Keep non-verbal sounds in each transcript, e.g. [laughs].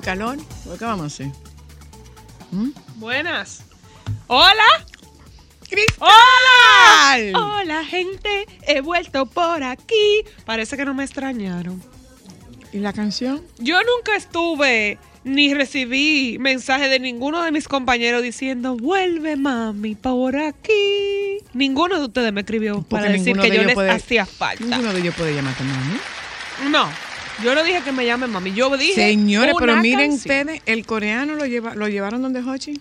Calor. ¿Qué vamos a hacer? Buenas. Hola. ¡Cristal! Hola. Hola, gente. He vuelto por aquí. Parece que no me extrañaron. ¿Y la canción? Yo nunca estuve ni recibí mensaje de ninguno de mis compañeros diciendo, vuelve mami por aquí. Ninguno de ustedes me escribió para decir que de yo les puede- hacía falta. Ninguno de ellos puede llamarte mami. No, yo no dije que me llamen mami. Yo dije. Señores, pero miren canción. ustedes, el coreano lo, lleva, lo llevaron donde Hochi.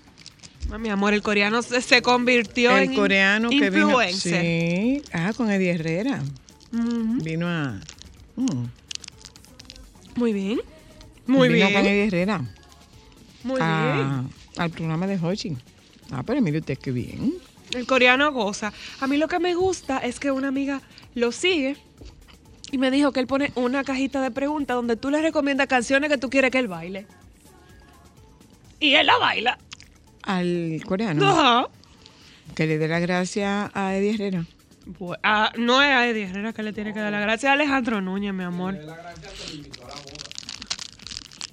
Ah, Mi amor, el coreano se, se convirtió en El coreano que vino. Sí, ah, con Eddie Herrera. Vino a. mm, Muy bien. Muy vino bien. con Eddie Herrera. Muy a- bien. Al programa de Hochi. Ah, pero mire usted qué bien. El coreano goza. A mí lo que me gusta es que una amiga lo sigue y me dijo que él pone una cajita de preguntas donde tú le recomiendas canciones que tú quieres que él baile. Y él la baila. Al coreano. Ajá. Que le dé la gracia a Eddie Herrera. Ah, no es a Eddie Herrera que le tiene que dar la gracia, a Alejandro Núñez, mi amor.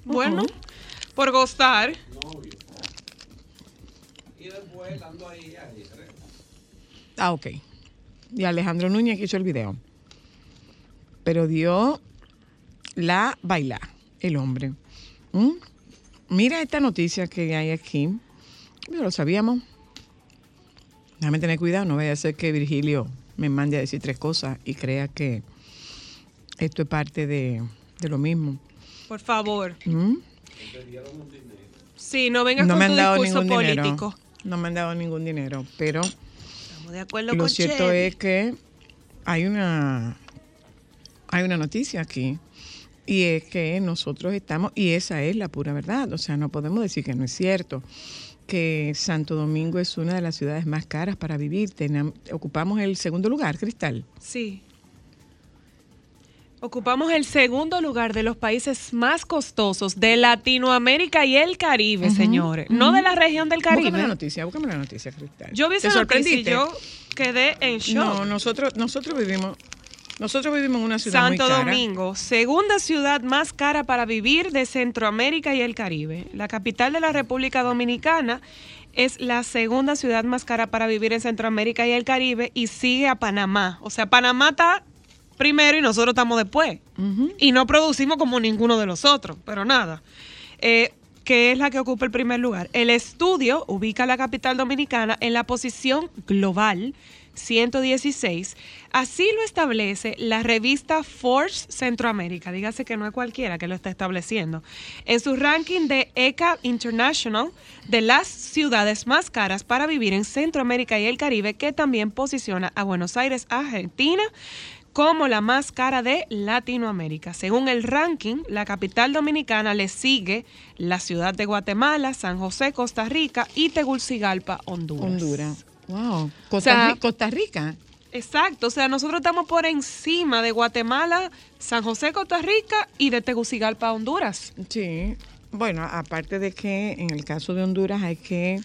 Bueno, por gozar. Ah, ok. Y Alejandro Núñez que hizo el video. Pero dio la baila, el hombre. ¿Mm? Mira esta noticia que hay aquí. Ya lo sabíamos. Déjame tener cuidado, no vaya a ser que Virgilio me mande a decir tres cosas y crea que esto es parte de, de lo mismo. Por favor. ¿Mm? Sí, no vengas No con me tu han dado discurso ningún dinero. político. No me han dado ningún dinero, pero Estamos de acuerdo lo con cierto es que hay una hay una noticia aquí y es que nosotros estamos y esa es la pura verdad, o sea, no podemos decir que no es cierto que Santo Domingo es una de las ciudades más caras para vivir. Ocupamos el segundo lugar, Cristal. Sí. Ocupamos el segundo lugar de los países más costosos de Latinoamérica y el Caribe, señores. No de la región del Búscame la Caribe. noticia, búscame la noticia, Cristal. Yo vi ¿Te esa noticia y yo quedé en shock. No, nosotros nosotros vivimos nosotros vivimos en una ciudad Santo muy cara. Domingo, segunda ciudad más cara para vivir de Centroamérica y el Caribe. La capital de la República Dominicana es la segunda ciudad más cara para vivir en Centroamérica y el Caribe y sigue a Panamá. O sea, Panamá está primero y nosotros estamos después. Y no producimos como ninguno de los otros, pero nada. Eh, que es la que ocupa el primer lugar. El estudio ubica a la capital dominicana en la posición global 116. Así lo establece la revista Forbes Centroamérica. Dígase que no es cualquiera que lo está estableciendo. En su ranking de ECA International de las ciudades más caras para vivir en Centroamérica y el Caribe, que también posiciona a Buenos Aires, Argentina, como la más cara de Latinoamérica. Según el ranking, la capital dominicana le sigue la ciudad de Guatemala, San José, Costa Rica y Tegucigalpa, Honduras. Honduras. Wow. Costa, O sea, Ri- Costa Rica. Exacto, o sea, nosotros estamos por encima de Guatemala, San José, Costa Rica y de Tegucigalpa, Honduras. Sí. Bueno, aparte de que en el caso de Honduras hay que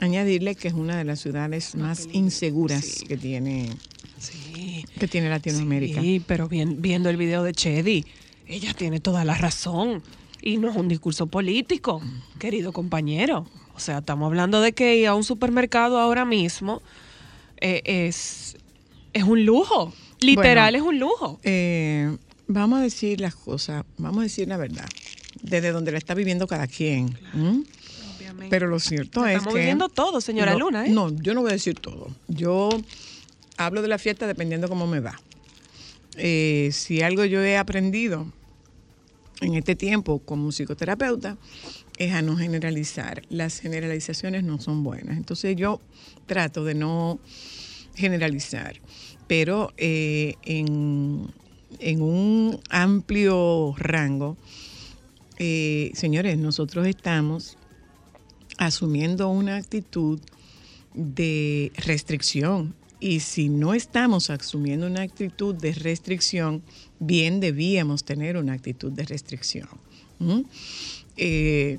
añadirle que es una de las ciudades más inseguras que tiene Sí. que tiene Latinoamérica. Sí, pero bien- viendo el video de Chedi, ella tiene toda la razón. Y no es un discurso político, querido compañero. O sea, estamos hablando de que ir a un supermercado ahora mismo eh, es, es un lujo. Literal Bueno. es un lujo. Eh, vamos a decir las cosas, vamos a decir la verdad, desde donde la está viviendo cada quien. Pero lo cierto es Estamos que... viviendo todo, señora no, Luna. ¿eh? No, yo no voy a decir todo. Yo hablo de la fiesta dependiendo cómo me va. Eh, si algo yo he aprendido en este tiempo como psicoterapeuta es a no generalizar. Las generalizaciones no son buenas. Entonces yo trato de no generalizar, pero eh, en, en un amplio rango, eh, señores, nosotros estamos asumiendo una actitud de restricción. Y si no estamos asumiendo una actitud de restricción, bien debíamos tener una actitud de restricción. ¿Mm? Eh,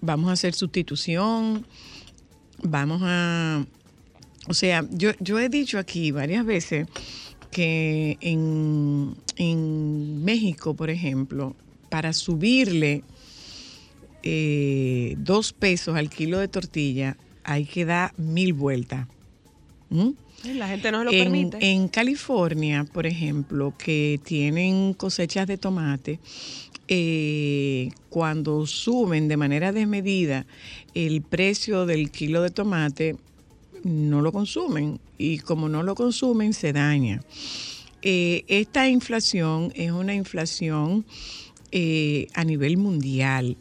vamos a hacer sustitución, vamos a... O sea, yo, yo he dicho aquí varias veces que en, en México, por ejemplo, para subirle eh, dos pesos al kilo de tortilla, hay que dar mil vueltas. ¿Mm? La gente no se lo en, permite. en California, por ejemplo, que tienen cosechas de tomate, eh, cuando suben de manera desmedida el precio del kilo de tomate, no lo consumen y como no lo consumen se daña. Eh, esta inflación es una inflación eh, a nivel mundial.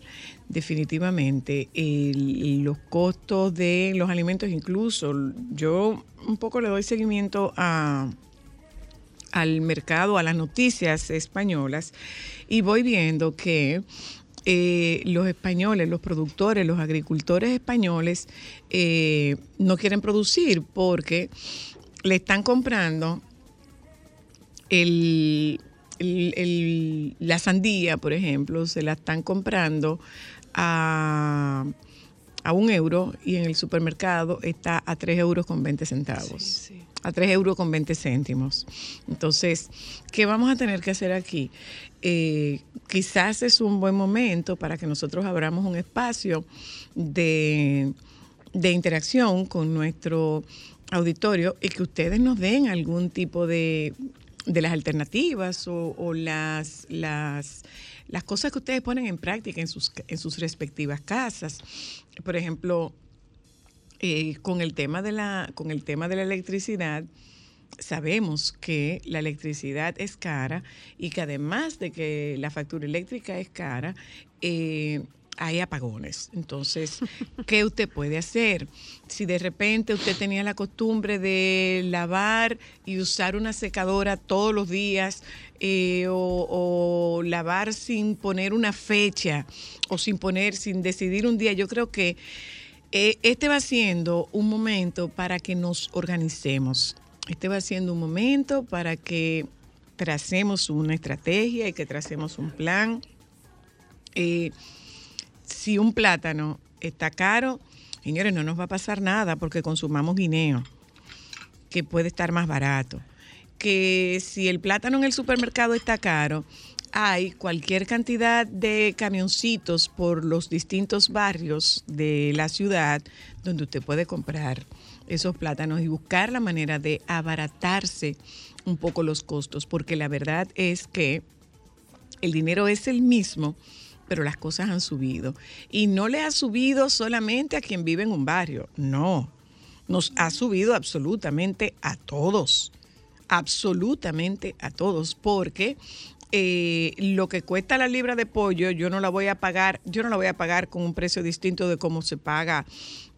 Definitivamente, los costos de los alimentos, incluso yo un poco le doy seguimiento a, al mercado, a las noticias españolas, y voy viendo que eh, los españoles, los productores, los agricultores españoles eh, no quieren producir porque le están comprando el, la sandía, por ejemplo, se la están comprando a, un euro y en el supermercado está a 3 euros con 20 centavos. Sí, sí. A 3 euros con 20 céntimos. Entonces, ¿qué vamos a tener que hacer aquí? Eh, quizás es un buen momento para que nosotros abramos un espacio de, de interacción con nuestro auditorio y que ustedes nos den algún tipo de, de las alternativas o, o las, las, las cosas que ustedes ponen en práctica en sus, en sus respectivas casas. Por ejemplo, eh, con el tema de la con el tema de la electricidad sabemos que la electricidad es cara y que además de que la factura eléctrica es cara eh, hay apagones. Entonces, [laughs] ¿qué usted puede hacer? Si de repente usted tenía la costumbre de lavar y usar una secadora todos los días eh, o, o lavar sin poner una fecha o sin poner, sin decidir un día, yo creo que eh, este va siendo un momento para que nos organicemos. Este va siendo un momento para que tracemos una estrategia y que tracemos un plan. Eh, si un plátano está caro, señores, no nos va a pasar nada porque consumamos guineo, que puede estar más barato. Que si el plátano en el supermercado está caro, hay cualquier cantidad de camioncitos por los distintos barrios de la ciudad donde usted puede comprar esos plátanos y buscar la manera de abaratarse un poco los costos, porque la verdad es que el dinero es el mismo, pero las cosas han subido. Y no le ha subido solamente a quien vive en un barrio, no. Nos ha subido absolutamente a todos, absolutamente a todos, porque eh, lo que cuesta la libra de pollo, yo no la voy a pagar, yo no la voy a pagar con un precio distinto de cómo se paga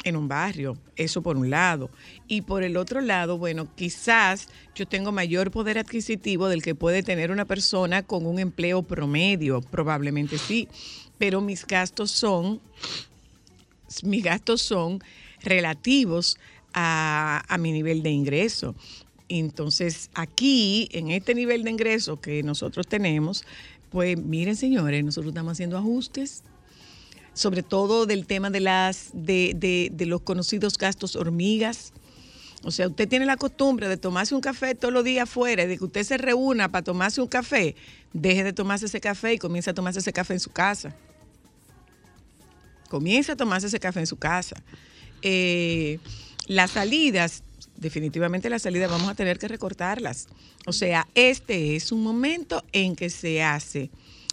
en un barrio, eso por un lado. Y por el otro lado, bueno, quizás yo tengo mayor poder adquisitivo del que puede tener una persona con un empleo promedio, probablemente sí, pero mis gastos son, mis gastos son relativos a, a mi nivel de ingreso. Entonces, aquí, en este nivel de ingreso que nosotros tenemos, pues miren, señores, nosotros estamos haciendo ajustes, sobre todo del tema de, las, de, de- de los conocidos gastos hormigas. O sea, usted tiene la costumbre de tomarse un café todos los días afuera, de que usted se reúna para tomarse un café, deje de tomarse ese café y comience a tomarse ese café en su casa. Comience a tomarse ese café en su casa. Eh, las salidas, definitivamente las salidas vamos a tener que recortarlas. O sea, este es un momento en que se hace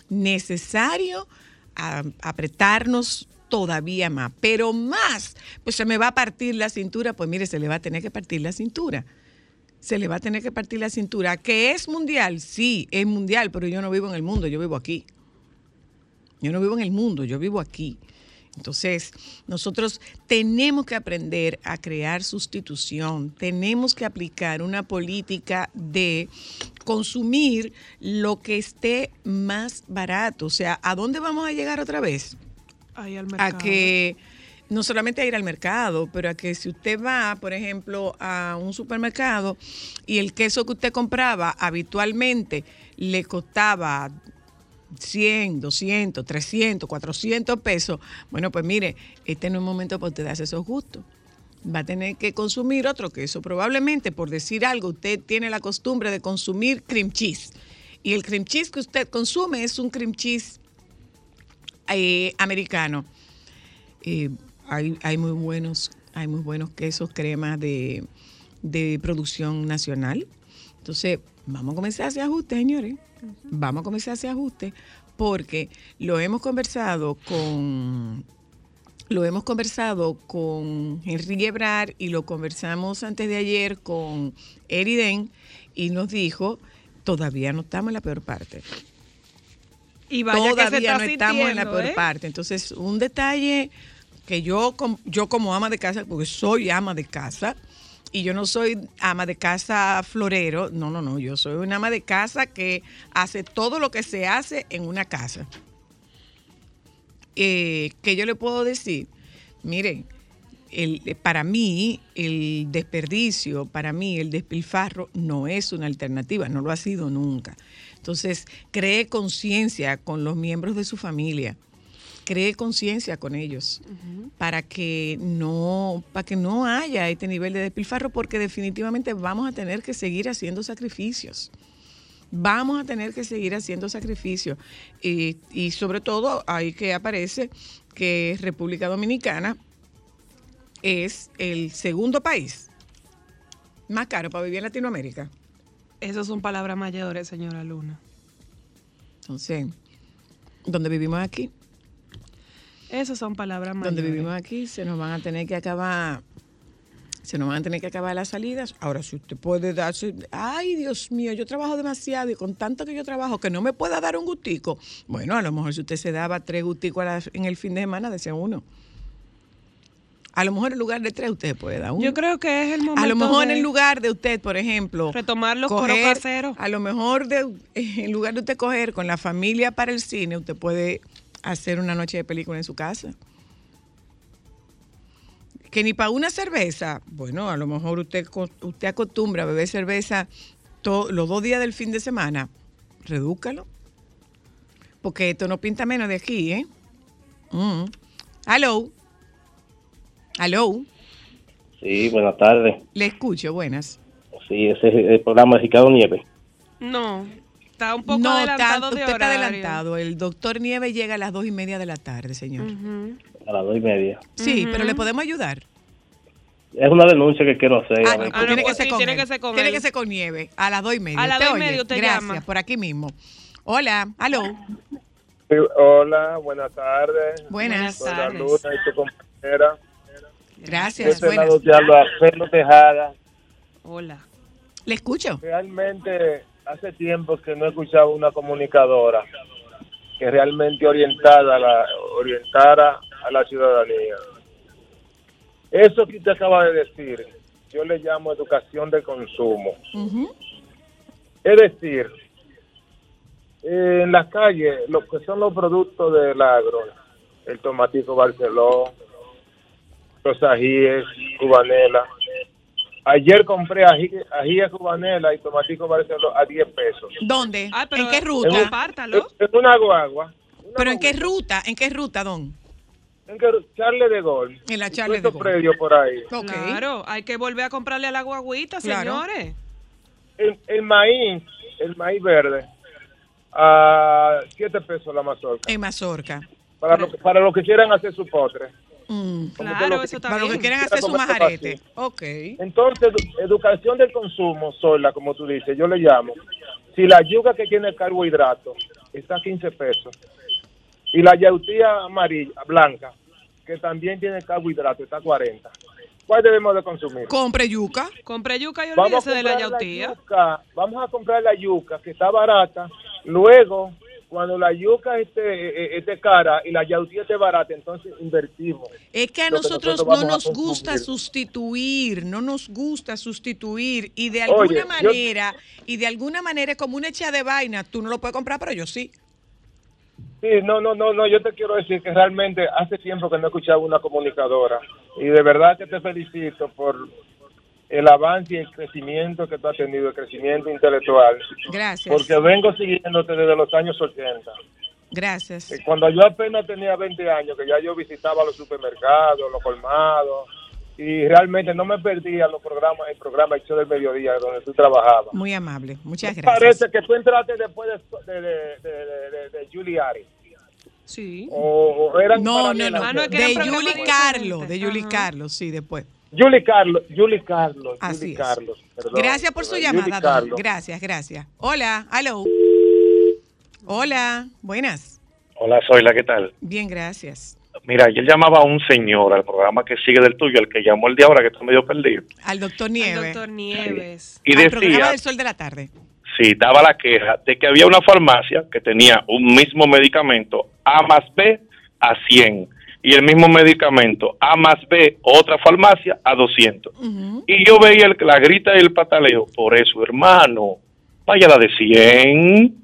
necesario a- apretarnos todavía más, pero más, pues se me va a partir la cintura, pues mire, se le va a tener que partir la cintura. Se le va a tener que partir la cintura. ¿Que es mundial? Sí, es mundial, pero yo no vivo en el mundo, yo vivo aquí. Yo no vivo en el mundo, yo vivo aquí. Entonces, nosotros tenemos que aprender a crear sustitución, tenemos que aplicar una política de consumir lo que esté más barato. O sea, ¿a dónde vamos a llegar otra vez? Ahí al mercado. a que no solamente a ir al mercado, pero a que si usted va, por ejemplo, a un supermercado y el queso que usted compraba habitualmente le costaba 100, 200, 300, 400 pesos, bueno, pues mire, este no es momento para usted darse esos gustos. Va a tener que consumir otro queso. Probablemente, por decir algo, usted tiene la costumbre de consumir cream cheese. Y el cream cheese que usted consume es un cream cheese eh, americano. Eh, hay, hay muy buenos, hay muy buenos quesos, cremas de, de producción nacional. Entonces, vamos a comenzar a hacer ajustes, señores. Vamos a comenzar a hacer ajustes porque lo hemos conversado con lo hemos conversado con Henry Gebrar y lo conversamos antes de ayer con Eriden y nos dijo, todavía no estamos en la peor parte Y vaya que se todavía está no estamos en la peor ¿eh? parte. Entonces, un detalle que yo, yo como ama de casa, porque soy ama de casa, y yo no soy ama de casa florero, no, no, no, yo soy una ama de casa que hace todo lo que se hace en una casa. Eh, ¿Qué yo le puedo decir? Miren, para mí el desperdicio, para mí el despilfarro no es una alternativa, no lo ha sido nunca. Entonces, cree conciencia con los miembros de su familia, cree conciencia con ellos para que no para que no haya este nivel de despilfarro porque definitivamente vamos a tener que seguir haciendo sacrificios vamos a tener que seguir haciendo sacrificios. Y, y sobre todo ahí que aparece que República Dominicana es el segundo país más caro para vivir en Latinoamérica. Esas son palabras mayores, señora Luna. Entonces, donde vivimos aquí, Esas son palabras mayores. donde vivimos aquí, se nos van a tener que acabar, se nos van a tener que acabar las salidas. Ahora, si usted puede darse, ay Dios mío, yo trabajo demasiado y con tanto que yo trabajo que no me pueda dar un gustico. Bueno, a lo mejor si usted se daba tres gusticos en el fin de semana, decía uno. A lo mejor en lugar de tres usted puede dar uno. Yo creo que es el momento A lo mejor en lugar de usted, por ejemplo, retomar los coros caseros. A lo mejor de, en lugar de usted coger con la familia para el cine, usted puede hacer una noche de película en su casa. Que ni para una cerveza, bueno, a lo mejor usted usted acostumbra a beber cerveza to- los dos días del fin de semana, redúcalo. Porque esto no pinta menos de aquí, ¿eh? Mm. Hello. Hello. Sí, buenas tardes. Le escucho, buenas. Sí, ese es el programa de Ricardo Nieves. No, está un poco no, adelantado tan- de usted está adelantado. El doctor Nieves llega a las dos y media de la tarde, señor. A las dos y media. Sí, pero le podemos ayudar. Es una denuncia que quiero hacer. Ah, no, pues Ah, tiene, no, que pues ser con tiene que ser con Tiene que ser con Nieve. A las dos y media. A las ¿Usted dos y media usted Gracias, llama. por aquí mismo. Hola, aló. Sí, hola, buenas tardes. Buenas. La tardes. Luna y tu compañera. Gracias, Este buenas. lado Tejada. Hola. Le escucho. Realmente hace tiempo que no he escuchado una comunicadora que realmente orientada a la, orientara a la ciudadanía. Eso que usted acaba de decir, yo le llamo educación de consumo. Es decir, en las calles, lo que son los productos del agro, el tomatico Barceló, los ajíes, cubanela, Ayer compré ají, ají a cubanela y tomatico barceló a 10 pesos. ¿Dónde? Ah, pero ¿En qué En, ruta? un- Compártalo. en una guagua. una ¿Pero en qué ruta? ¿En qué ruta, don? En que Charle de Gol. En la Charle de esos Gol. predios por ahí. Ok. Claro, hay que volver a comprarle a la guaguita, Claro. señores. El, el maíz, el maíz verde, a 7 pesos la mazorca. En Mazorca. Para, lo, para los que quieran hacer su postre. Mm. Claro, lo que- eso está Para los que quieran Quiera hacer su majarete. Ok. Entonces, edu- educación del consumo, sola, como tú dices, yo le llamo. Si la yuca que tiene carbohidrato está a 15 pesos y la yautía amarilla, blanca, que también tiene carbohidrato, está a 40, ¿cuál debemos de consumir? Compre yuca. Compre yuca y olvídese de la comprar yautía. yuca, vamos a comprar la yuca, que está barata. Luego, cuando la yuca esté, eh, eh, esté cara y la yautía esté barata, entonces invertimos. Es que a que nosotros no nos gusta sustituir, no nos gusta sustituir y de alguna Oye, yo- manera, y de alguna manera es como una hecha de vaina, tú no lo puedes comprar, pero yo sí. Sí, no, no, no, no, yo te quiero decir que realmente hace tiempo que no escuchaba una comunicadora y de verdad que te felicito por el avance y el crecimiento que tú has tenido, el crecimiento intelectual, Gracias. porque vengo siguiéndote desde los años 80. Gracias. Cuando yo apenas tenía 20 años, que ya yo visitaba los supermercados, los colmados, y realmente no me perdía los programas, el programa El Show del Mediodía, donde tú trabajabas. Muy amable. Muchas gracias. Parece que tú entraste después de, de, de, de, de- de Julie Ari. Sí. O, o eran No, no, no. Ah, no, de Julie Carlos, de Julie. Carlos, sí, después. Julie Carlos, Julie Carlos, Así Julie es. Carlos. perdón, Gracias por su perdón, llamada. Julie don. Carlos. Gracias, gracias. Hola, hello. Hola, buenas. Hola, Zoila, ¿qué tal? Bien, gracias. Mira, ayer llamaba a un señor al programa que sigue del tuyo, el que llamó el de ahora, que está medio perdido. Al doctor Al Nieves. doctor Nieves. Y Al programa decía, del sol de la tarde. sí, daba la queja de que había una farmacia que tenía un mismo medicamento A más B a 100 y el mismo medicamento A más B, otra farmacia a 200. Ujú. Y yo veía el, la grita y el pataleo, por eso, hermano, vaya la de 100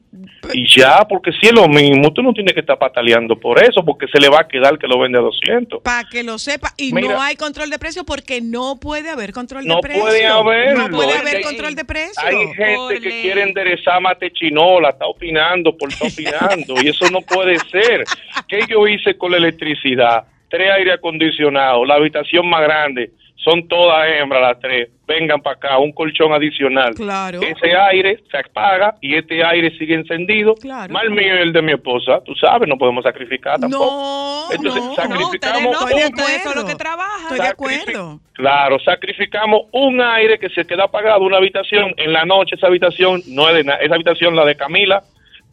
y ya, porque si es lo mismo, tú no tienes que estar pataleando por eso, porque se le va a quedar que lo vende a 200. Para que lo sepa. Y Mira. no hay control de precio porque no puede haber control No de precio. puede haberlo. No puede haber control de precio. Hay gente que quiere enderezar mate chinola, está opinando por estar opinando, y eso no puede ser. ¿Qué yo hice con la electricidad? Tres aire acondicionados, la habitación más grande, son todas hembras las tres. Vengan para acá, un colchón adicional. Claro. Ese aire se apaga y este aire sigue encendido. Claro. Mal mío y el de mi esposa, tú sabes, no podemos sacrificar tampoco. No, Entonces, no, sacrificamos No, son los acuerdo. que trabajan. Estoy de acuerdo. Claro, sacrificamos un aire que se queda apagado, una habitación. En la noche esa habitación no es de nada. Esa habitación, la de Camila,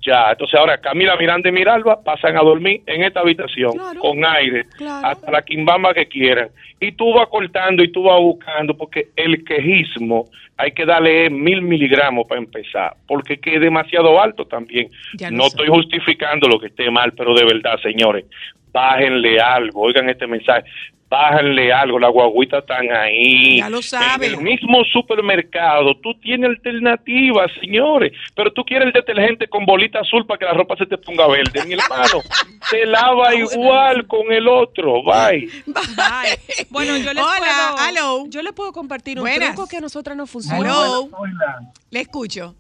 ya. Entonces ahora Camila Miranda y Miralba pasan a dormir en esta habitación Claro. con aire, Claro. hasta la quimbamba que quieran. Y tú vas cortando y tú vas buscando, porque el quejismo hay que darle mil miligramos para empezar, porque que es demasiado alto también. Ya no estoy justificando lo que esté mal, pero de verdad, señores, bájenle algo, oigan este mensaje, bájenle algo, las guaguitas están ahí. Ya lo sabe. En el mismo supermercado, tú tienes alternativas, señores, pero tú quieres el detergente con bolita azul para que la ropa se te ponga verde, mi hermano. [laughs] Se lava igual con el otro, bye. Bye. Bueno, yo les Hola, puedo, hello. yo les puedo compartir un Buenas. truco que a nosotras nos funciona. Hello. Soyla, Le escucho.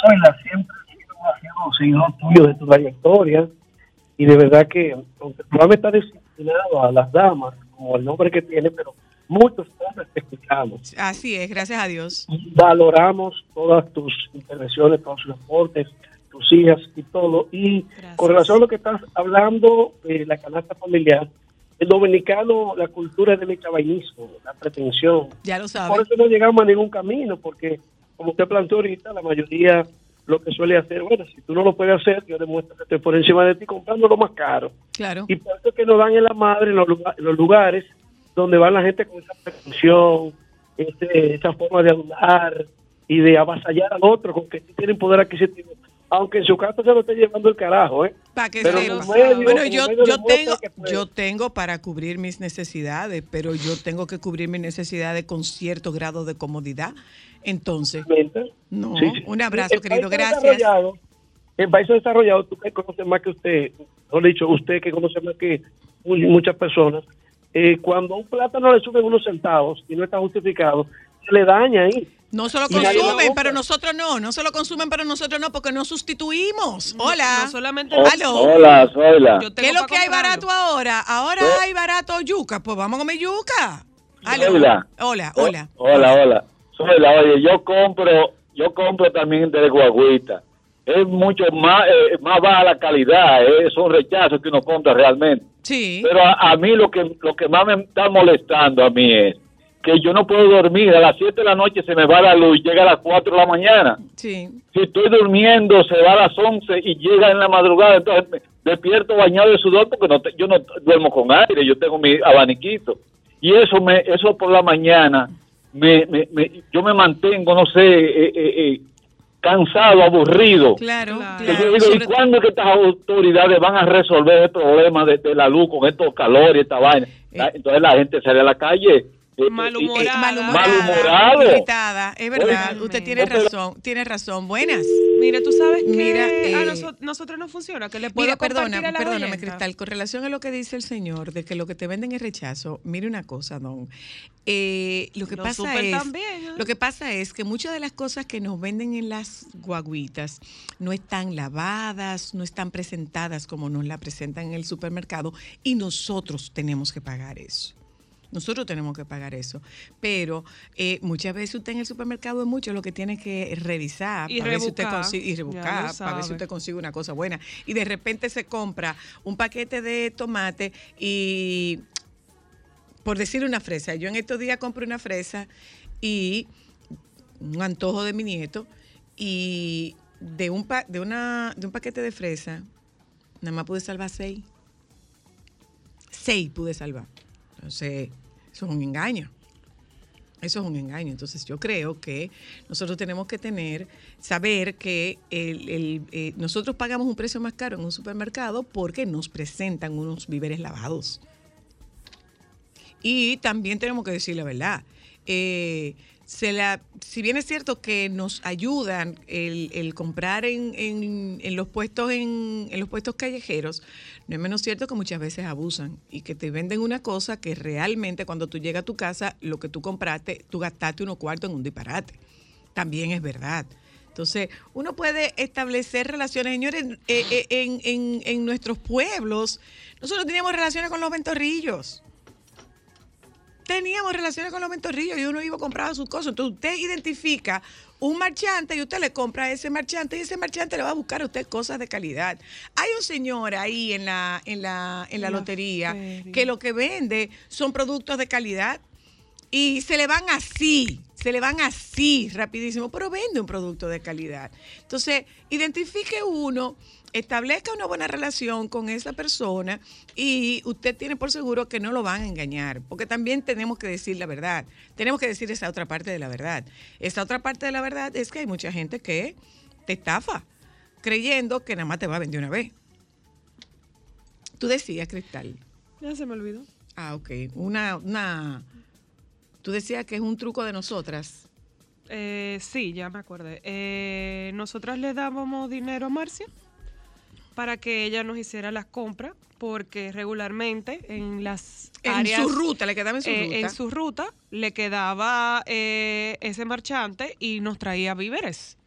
Soyla, siempre he sido un seguidor tuyo de tu trayectoria y de verdad que, aunque tu programa está destinado a las damas, como el nombre que tiene, pero muchos hombres te escuchamos. Así es, gracias a Dios. Valoramos todas tus intervenciones, todos tus aportes, tus hijas y todo. Y Gracias. con relación a lo que estás hablando de la canasta familiar, el dominicano, la cultura es del cabainismo, la pretensión, Ya lo por sabe. eso no llegamos a ningún camino, porque como usted planteó ahorita, la mayoría lo que suele hacer, bueno, si tú no lo puedes hacer, yo demuestro que estoy por encima de ti comprando lo más caro. Claro. Y por eso es que nos dan en la madre en los, lugar- en los lugares donde va la gente con esa pretensión, este, esa forma de hablar y de avasallar al otro con que tienen poder adquisitivo. Aunque en su caso se lo esté llevando el carajo, ¿eh? Para que Pero en medio- bueno, en yo, yo tengo, yo tengo para cubrir mis necesidades, pero yo tengo que cubrir mis necesidades con cierto grado de comodidad. Entonces, no, Sí, sí. un abrazo, En querido, gracias. En países desarrollados, tú que conoces más que usted, o dicho, usted que conoce más que mu- muchas personas, eh, cuando a un plátano le suben unos centavos y no está justificado, se le daña ahí. No se lo consumen, pero nosotros no. No se lo consumen, pero nosotros no, porque no sustituimos. Hola. No solamente Oh. Hola, soy la. Yo ¿Qué es lo que hay barato ahora? Ahora Oh. hay barato yuca. Pues vamos a comer yuca. Aló. Hola. Hola, Oh, hola. Hola, hola. Oye, yo compro, yo compro también de guaguita. Es mucho más, eh, más baja la calidad, eh, es un rechazo que uno compra realmente. Sí. Pero a, a mí lo que, lo que más me está molestando a mí es que yo no puedo dormir. A las 7 de la noche se me va la luz y llega a las 4 de la mañana. Sí. Si estoy durmiendo, se va a las 11 y llega en la madrugada. Entonces me despierto bañado de sudor porque no te- yo no duermo con aire, yo tengo mi abaniquito. Y eso me eso por la mañana, me, me- me- yo me mantengo, no sé, eh, eh, eh, cansado, aburrido. Claro, Claro. Que claro. yo digo, ¿y cuándo que estas autoridades van a resolver el problema de, de la luz con estos calores y esta vaina? Entonces la gente sale a la calle. Malhumorada. Eh, malhumorada, irritada, es verdad, Oye. usted tiene razón, tiene razón. Buenas. Mire, tú sabes que Mira, a eh, noso- nosotros no funciona, que le puedo Mira, perdona, a perdóname, oyenta. Cristal, con relación a lo que dice el señor, de que lo que te venden es rechazo, mire una cosa, don. Eh, lo que pasa es, también, ¿eh? lo que pasa es que muchas de las cosas que nos venden en las guaguitas no están lavadas, no están presentadas como nos la presentan en el supermercado y nosotros tenemos que pagar eso. Nosotros tenemos que pagar eso. Pero eh, muchas veces usted en el supermercado es mucho lo que tiene que revisar Y para ver si usted rebuscar, consigue, y rebuscar, para ver si usted consigue una cosa buena. Y de repente se compra un paquete de tomate y, por decir una fresa, yo en estos días compré una fresa y un antojo de mi nieto y de un, pa- de una, de un paquete de fresa, nada más pude salvar seis. Seis pude salvar. Entonces, eso es un engaño. Eso es un engaño. Entonces, yo creo que nosotros tenemos que tener, saber que eh, nosotros pagamos un precio más caro en un supermercado porque nos presentan unos víveres lavados. Y también tenemos que decir la verdad. Eh, si bien es cierto que nos ayudan el, comprar en, los puestos en los puestos callejeros, no es menos cierto que muchas veces abusan y que te venden una cosa que realmente cuando tú llegas a tu casa, lo que tú compraste, tú gastaste unos cuartos en un disparate. También es verdad. Entonces, uno puede establecer relaciones, señores, eh, eh, en, en- en nuestros pueblos. Nosotros teníamos relaciones con los ventorrillos teníamos relaciones con los ventorrillos y uno iba a comprar sus cosas. Entonces usted identifica un marchante y usted le compra a ese marchante y ese marchante le va a buscar a usted cosas de calidad. Hay un señor ahí en la, en la, en la lotería feria. que lo que vende son productos de calidad y se le van así, se le van así rapidísimo, pero vende un producto de calidad. Entonces, identifique uno, establezca una buena relación con esa persona y usted tiene por seguro que no lo van a engañar, porque también tenemos que decir la verdad, tenemos que decir esa otra parte de la verdad. Esa otra parte de la verdad es que hay mucha gente que te estafa creyendo que nada más te va a vender una vez. Tú decías, Cristal. Ya se me olvidó. Ah, ok. Una, una. Tú decías que es un truco de nosotras. Eh, sí, ya me acordé. Eh, nosotras le dábamos dinero a Marcia para que ella nos hiciera las compras, porque regularmente en las En áreas, su ruta, le quedaba en su eh, ruta. en su ruta le quedaba eh, ese marchante y nos traía víveres.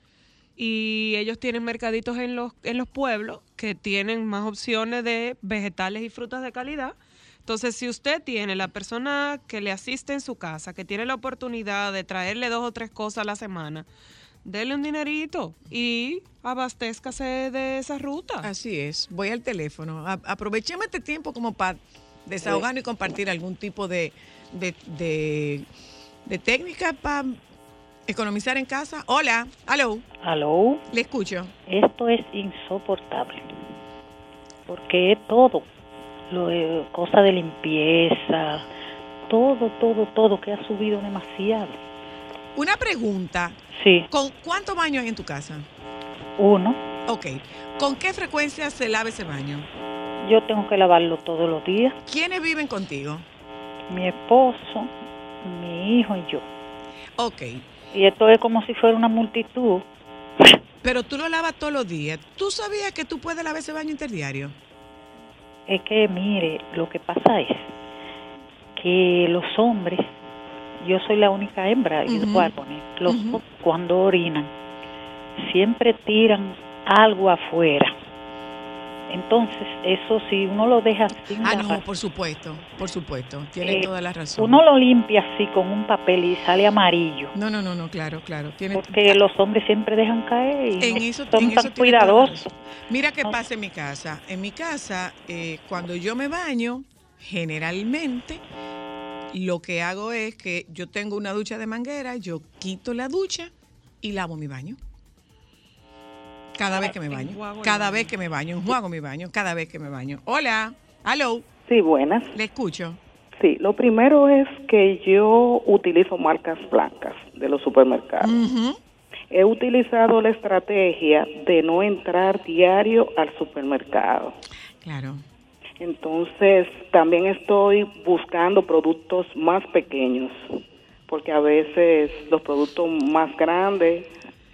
Y ellos tienen mercaditos en los, en los pueblos que tienen más opciones de vegetales y frutas de calidad. Entonces, si usted tiene la persona que le asiste en su casa, que tiene la oportunidad de traerle dos o tres cosas a la semana, dele un dinerito y abastézcase de esa ruta. Así es. Voy al teléfono. A- aprovechemos este tiempo como para desahogarnos y compartir algún tipo de, de, de, de técnica para economizar en casa. Hola, aló, Aló, le escucho. esto es insoportable. Porque es todo. Lo de, cosa de limpieza, todo, todo, todo que ha subido demasiado. Una pregunta. Sí, ¿Con cuántos baños hay en tu casa? uno, Ok. ¿Con qué frecuencia se lava ese baño? yo tengo que lavarlo todos los días. ¿Quiénes viven contigo? Mi esposo, mi hijo y yo. Ok. Y esto es como si fuera una multitud. Pero tú lo lavas todos los días. ¿Tú sabías que tú puedes lavar ese baño interdiario? Es que, mire, lo que pasa es que los hombres yo soy la única hembra y Ujú. varones. Los cuando orinan, siempre tiran algo afuera. Entonces, eso si uno lo deja sin Ah, no, por supuesto, por supuesto. Tiene Eh, toda la razón. uno lo limpia así con un papel y sale amarillo. No, no, no, no, claro, claro. Tiene Porque los hombres siempre dejan caer y En eso, son en eso tan la cuidadosos. Mira qué pasa en mi casa. En mi casa, eh, cuando yo me baño, generalmente lo que hago es que yo tengo una ducha de manguera, yo quito la ducha y lavo mi baño. Cada vez que me baño. Cada vez que me baño. Enjuago mi baño. Cada vez que me baño. Hola. Hello. Sí, buenas. Le escucho. Sí, lo primero es que yo utilizo marcas blancas de los supermercados. He utilizado la estrategia de no entrar diario al supermercado. Claro. Entonces, también estoy buscando productos más pequeños, porque a veces los productos más grandes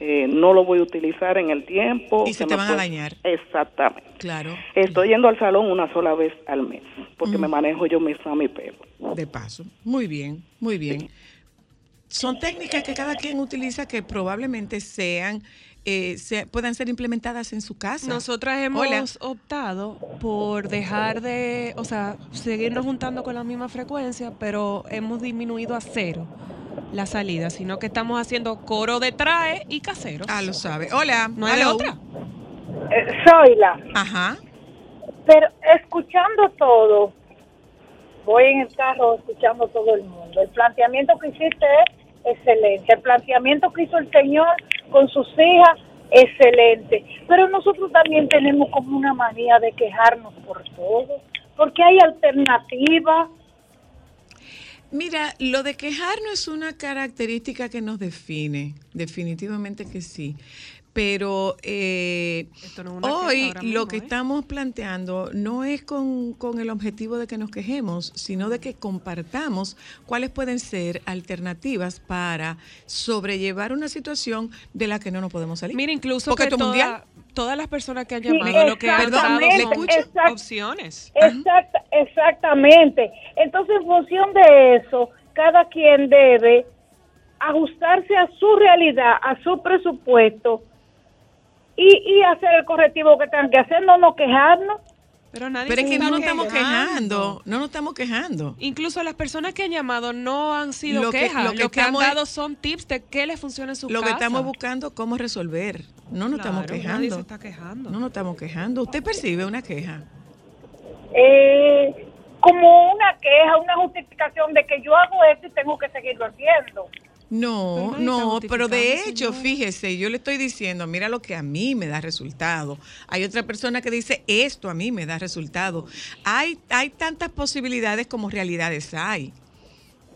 eh, no los voy a utilizar en el tiempo. Y se te me van a dañar. Exactamente. Claro. Estoy yendo al salón una sola vez al mes, porque Mm. me manejo yo misma mi pelo. De paso. Muy bien, muy bien. Son técnicas que cada quien utiliza que probablemente sean, eh, se- puedan ser implementadas en su casa. Nosotras hemos Hola. optado por dejar de, o sea, seguirnos juntando con la misma frecuencia, pero hemos disminuido a cero la salida, sino que estamos haciendo coro de trae y caseros. Ah, lo sabe. Hola. No hay hello. otra. soy la. Ajá. Pero escuchando todo, voy en el carro escuchando todo el mundo. El planteamiento que hiciste es excelente. El planteamiento que hizo el señor con sus hijas, excelente. Pero nosotros también tenemos como una manía de quejarnos por todo, porque hay alternativas. Mira, lo de quejar no es una característica que nos define, definitivamente que sí. Pero eh, no hoy lo mismo, que ¿eh? estamos planteando no es con, con el objetivo de que nos quejemos, sino de que compartamos cuáles pueden ser alternativas para sobrellevar una situación de la que no nos podemos salir. Mira, incluso Porque que esto es toda- mundial. Todas las personas que han Sí, llamado lo que han dado son ¿le escucha? opciones. Exacta, exactamente. Entonces, en función de eso, cada quien debe ajustarse a su realidad, a su presupuesto y, y hacer el correctivo que tengan que hacer, no nos quejarnos. Pero nadie Pero es que no nos estamos quejando. quejando, no nos estamos quejando. Incluso las personas que han llamado no han sido Lo que- quejas. lo Lo que que, han es- dado son tips de qué les funciona en su Lo casa. que estamos buscando es cómo resolver. No nos estamos quejando. Nadie se está quejando. No nos estamos quejando. ¿Usted percibe una queja? Eh, como una queja, una justificación de que yo hago esto y tengo que seguirlo haciendo. No, no, pero de hecho, señora. fíjese, yo le estoy diciendo, mira lo que a mí me da resultado. Hay otra persona que dice, esto a mí me da resultado. Hay, hay tantas posibilidades como realidades hay.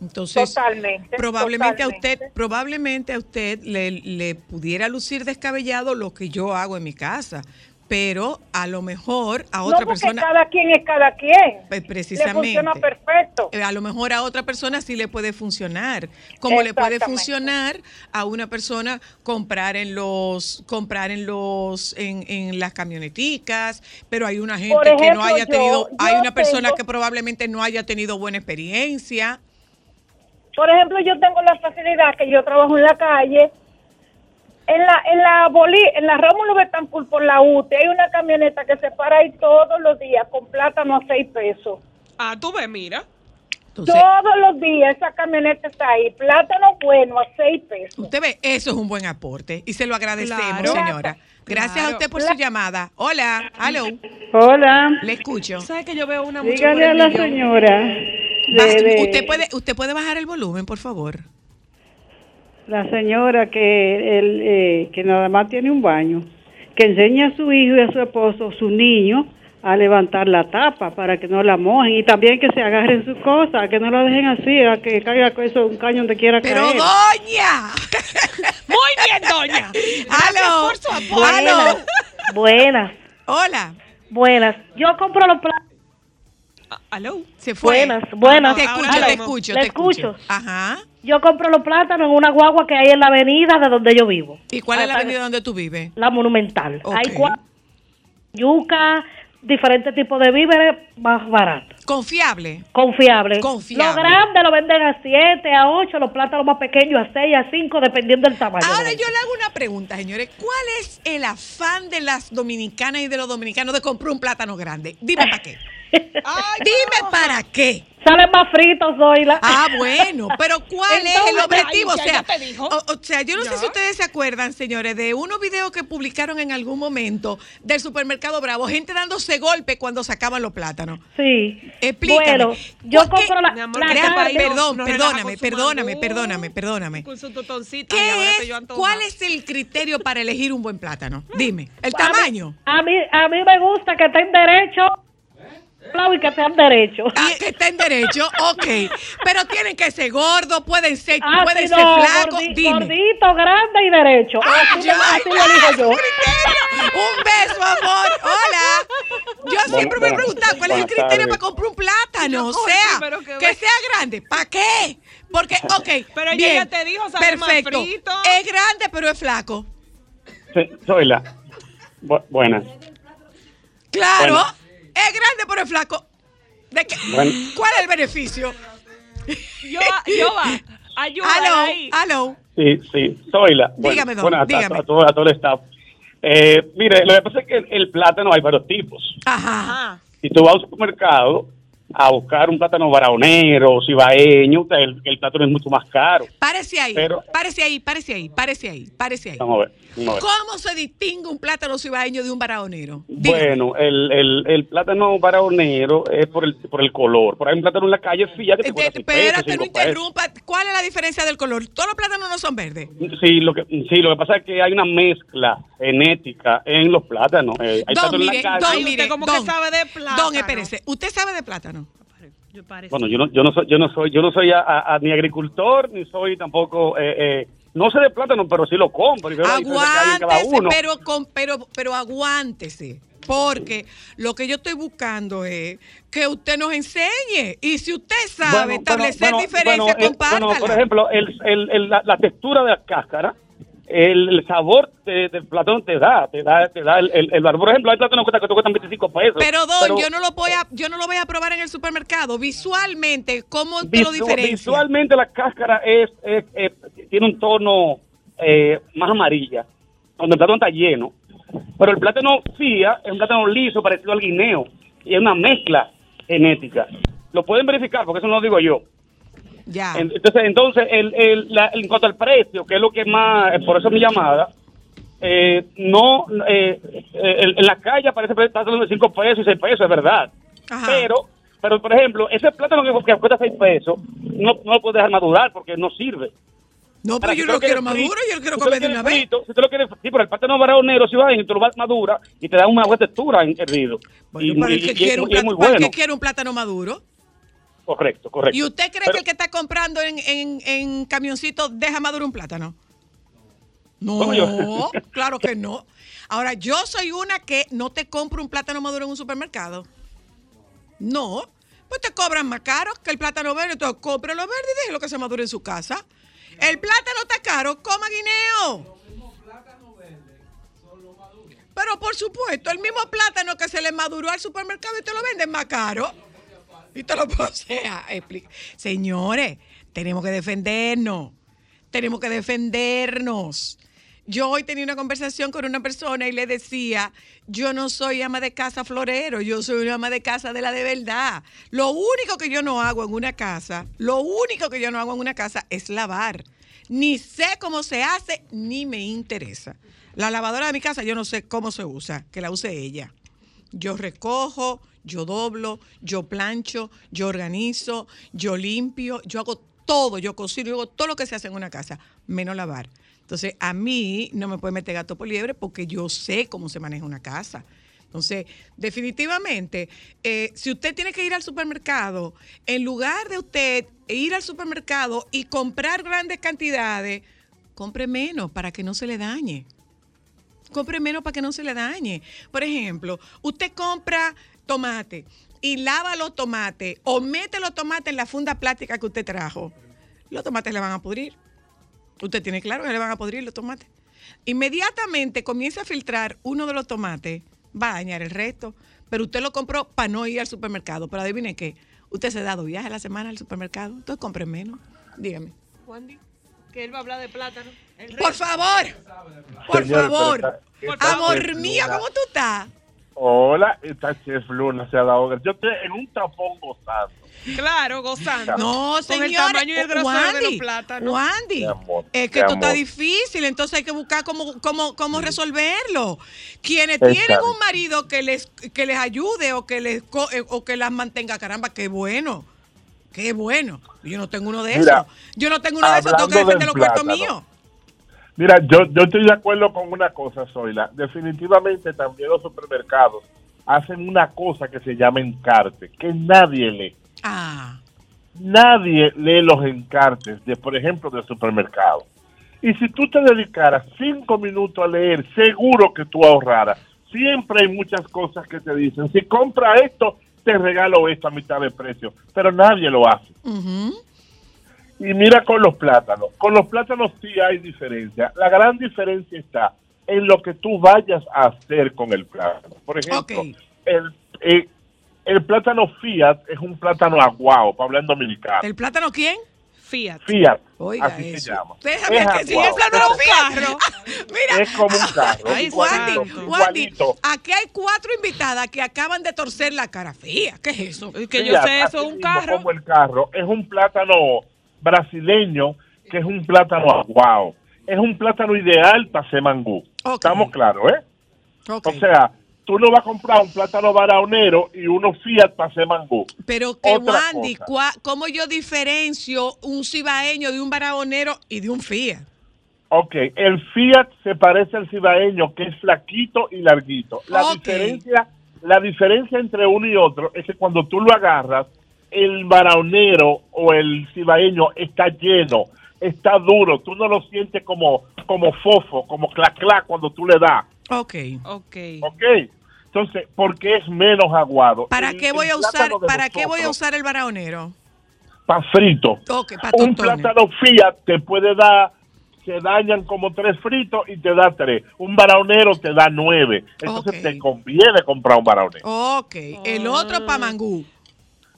Entonces, Totalmente. probablemente a usted, probablemente a usted le, le pudiera lucir descabellado lo que yo hago en mi casa, pero a lo mejor a No, otra porque persona cada quien es cada quien. pues, Le precisamente funciona perfecto. eh, a lo mejor a otra persona sí le puede funcionar, como le puede funcionar a una persona comprar en los comprar en los en, en las camioneticas, pero hay una gente que no haya yo- tenido, hay una persona tengo- que probablemente no haya tenido buena experiencia. Por ejemplo, yo tengo la facilidad que yo trabajo en la calle. En la en la Bolí, en la Rómulo Betancourt por la UTE hay una camioneta que se para ahí todos los días con plátano a seis pesos. Ah, tú ves, mira. Entonces, todos los días esa camioneta está ahí, plátano bueno a seis pesos. usted ve, eso es un buen aporte y se lo agradecemos, Claro. señora. Gracias a usted por su llamada. Hola, aló, Hola, le escucho. ¿Sabes que yo veo una dígale a la millón? señora. Baja- de- de- usted puede usted puede bajar el volumen, por favor. La señora que, el, eh, que nada más tiene un baño, que enseña a su hijo y a su esposo, su niño, a levantar la tapa para que no la mojen y también que se agarren sus cosas, que no la dejen así, a que caiga con eso un caño donde quiera Pero caer. doña, [laughs] Muy bien, doña. aló, por su apoyo. aló, Buenas, hola, buenas. Yo compro los platos. Ah, ¿Aló? se fue. Buenas, buenas. Te Ahora escucho, te escucho, Le te escucho. escucho. Ajá. Yo compro los plátanos en una guagua que hay en la avenida de donde yo vivo. ¿Y cuál es la avenida donde tú vives? La Monumental. Hay cua- yuca, diferentes tipos de víveres más baratos. Confiable. Confiable. Confiable. Los grandes lo venden a 7, a 8, los plátanos más pequeños a 6, a 5, dependiendo del tamaño. Ahora yo le hago una pregunta, señores. ¿Cuál es el afán de las dominicanas y de los dominicanos de comprar un plátano grande? Dime [laughs] para qué. Dime para qué. Salen más fritos hoy. La... Ah, bueno, pero ¿cuál es el objetivo? O ay, sea, o, o yo no sé si ustedes se acuerdan, señores, de unos videos que publicaron en algún momento del supermercado Bravo, gente dándose golpe cuando sacaban los plátanos. Sí. Explícame. Bueno, yo ¿Por qué- compro la, amor, este carne- Perdón, perdóname, perdóname, mangú, perdóname, perdóname. Con su totoncito. y ahora ¿Qué es. ¿Cuál es el criterio para elegir un buen plátano? Dime, el A mí- tamaño. A mí, a mí me gusta que estén derechos Claro, y que sean derechos. Ah, que estén derechos, ok. Pero tienen que ser gordos, pueden ser, Ah, pueden ser no, flacos. gordi- Dime. Gordito, grande y derecho. Ah, así, ya, lo- así lo ya, elijo yo. Un beso, amor. Hola. Yo siempre me he preguntado cuál es el criterio tardes. para comprar un plátano. Yo, O sea, pero que que sea grande. ¿Para qué? Porque, ok. [laughs] Pero ella bien, ya te dijo, sabe más Perfecto. frito. Es grande, pero es flaco. Sí, soy la. Bu- buenas. Claro. Bueno. Es grande, pero es flaco. ¿De qué? Bueno. ¿Cuál es el beneficio? Yo, yo va. Aló, ahí. aló. Sí, sí, soy la. Dígame, don, bueno, a, a- dígame. a todo, a todo el staff. Eh, mire, lo que pasa es que el, el plátano hay varios tipos. Ajá. Si tú vas al supermercado a buscar un plátano baraonero, cibaeño, el, el plátano es mucho más caro. Párese ahí, Pero- párese ahí, párese ahí, párese ahí, párese ahí. Vamos a ver. Vamos a ver. ¿Cómo se distingue un plátano cibaeño de un baraonero? Dígame. Bueno, el, el, el plátano baraonero es por el, por el color. Por ahí un plátano en la calle, fíjate que cuesta seis pesos, Espérate, no pesos. interrumpa. ¿Cuál es la diferencia del color? Todos los plátanos no son verdes. Sí, lo que sí, lo que pasa es que hay una mezcla genética en los plátanos. Eh, hay Don, en mire, la calle. don, mire, como don, que sabe de plátano. Don, espérese. ¿Usted sabe de plátano? Yo parece. Bueno, yo no, yo no soy, yo no soy, yo no soy a- a- a ni agricultor ni soy tampoco, eh, eh, no sé de plátano, pero sí lo compro. Aguántese, pero, con, pero, pero aguántese. Porque lo que yo estoy buscando es que usted nos enseñe. Y si usted sabe Bueno, establecer bueno, diferencias, bueno, eh, compártala. bueno, por ejemplo, el, el- el- la, la textura de la cáscara, el, sabor de- del plátano te da, te da, te da el, el, el. Por ejemplo, hay plátanos que te cuestan 25 pesos. Pero don, yo no lo voy a, yo no lo voy a probar en el supermercado. Visualmente, ¿cómo usted lo diferencia? Visualmente la cáscara es, es- es- tiene un tono eh, más amarilla, donde el plátano está lleno. Pero el plátano fía es un plátano liso, parecido al guineo, y es una mezcla genética. Lo pueden verificar, porque eso no lo digo yo. Ya. En- Entonces, entonces el, el- la- en cuanto al precio, que es lo que más, eh, por eso mi llamada, eh, no, eh, eh, en, en la calle aparece que está de 5 pesos y 6 pesos, es verdad. Pero, pero por ejemplo, ese plátano que, que cuesta 6 pesos, no, no lo puedes dejar madurar porque no sirve. No, Ahora, pero yo si lo quiero maduro, yo lo quiero si comer de una vez. frito, Si tú lo quieres, sí, pero el plátano baraonero, si vas y tú lo vas madura y te da una buena textura en hervido. y, ¿Para y- y- quiere un y plátano, para bueno. qué quiere un plátano maduro? Correcto, correcto. ¿Y usted cree Pero- que el que está comprando en, en, en camioncito deja maduro un plátano? No, [laughs] claro que no. Ahora, yo soy una que no te compro un plátano maduro en un supermercado. No, pues te cobran más caro que el plátano verde. Entonces, cómpralo verde y déjelo que se madure en su casa. El plátano está caro, coma guineo. Pero por supuesto, el mismo plátano que se le maduró al supermercado y te lo venden más caro. Y te lo o sea, explica. Señores, tenemos que defendernos. Tenemos que defendernos. Yo hoy tenía una conversación con una persona y le decía, yo no soy ama de casa florero, yo soy una ama de casa de la de verdad. Lo único que yo no hago en una casa, lo único que yo no hago en una casa es lavar. Ni sé cómo se hace, ni me interesa. La lavadora de mi casa yo no sé cómo se usa, que la use ella. Yo recojo, yo doblo, yo plancho, yo organizo, yo limpio, yo hago todo, yo cocino, yo hago todo lo que se hace en una casa, menos lavar. Entonces, a mí no me puede meter gato por liebre porque yo sé cómo se maneja una casa. Entonces, definitivamente, eh, si usted tiene que ir al supermercado, en lugar de usted ir al supermercado y comprar grandes cantidades, compre menos para que no se le dañe compre menos para que no se le dañe. Por ejemplo, usted compra tomate y lava los tomates o mete los tomates en la funda plástica que usted trajo. Los tomates le van a pudrir. Usted tiene claro que le van a pudrir los tomates. Inmediatamente comienza a filtrar uno de los tomates, va a dañar el resto. pero usted lo compró para no ir al supermercado. Pero adivine qué, usted se ha dado viaje a la semana al supermercado, entonces compre menos. Dígame. Wandy, que él va a hablar de plátano. Por favor, por Señor, favor. está- Amor mío, ¿cómo tú estás? Hola, esta chef Luna se ha dado. Yo estoy en un tapón gozando. Claro, gozando. No, Con el señora. tamaño y el grosor de los Wandy, plátanos. Wandy, Mi amor, es que esto está difícil, entonces hay que buscar cómo, cómo, cómo resolverlo. Quienes tienen un marido que les, que les ayude o que les co- eh, o que las mantenga, caramba, qué bueno. Qué bueno. Yo no tengo uno de Mira, esos. Yo no tengo uno de esos, tengo que defender los cuartos plátano. míos. Mira, yo, yo estoy de acuerdo con una cosa, Zoila. Definitivamente también los supermercados hacen una cosa que se llama encarte, que nadie lee. Ah, Nadie lee los encartes, de por ejemplo, del supermercado. Y si tú te dedicaras cinco minutos a leer, seguro que tú ahorraras. Siempre hay muchas cosas que te dicen, si compra esto, te regalo esto a mitad de precio. Pero nadie lo hace. Y mira con los plátanos. Con los plátanos sí hay diferencia. La gran diferencia está en lo que tú vayas a hacer con el plátano. Por ejemplo, el, eh, el plátano Fiat es un plátano aguado, para hablar en dominicano. ¿el plátano quién? Fiat. Fiat, Oiga así eso. se llama. Déjame Es que si el plátano es un carro. [laughs] Mira, Es como un carro. Ay, igualito, Wandy, aquí hay cuatro invitadas que acaban de torcer la cara fría. ¿Qué es eso? Que Fiat, así mismo Como el carro. Es un plátano brasileño que es un plátano aguado. Es un plátano ideal para hacer mangú. Estamos claros, ¿eh? O sea, tú no vas a comprar un plátano baraonero y uno Fiat para hacer mangú. Pero que Otra Wandy, cosa. ¿cómo yo diferencio un cibaeño de un barahonero y de un Fiat? Ok, el Fiat se parece al cibaeño, que es flaquito y larguito. La diferencia, la diferencia entre uno y otro es que cuando tú lo agarras, el baraonero o el cibaeño está lleno, está duro, tú no lo sientes como, como fofo, como clac clac cuando tú le das. Ok. Ok. Ok, entonces, porque es menos aguado. ¿Para El- qué voy a usar, para qué voy a usar el barahonero? pa' frito. Ok, pa' Un plátano Fiat te puede dar, se dañan como tres fritos y te da tres. Un baraonero te da nueve. Entonces te conviene comprar un baraonero. Ok, el otro pa' mangú.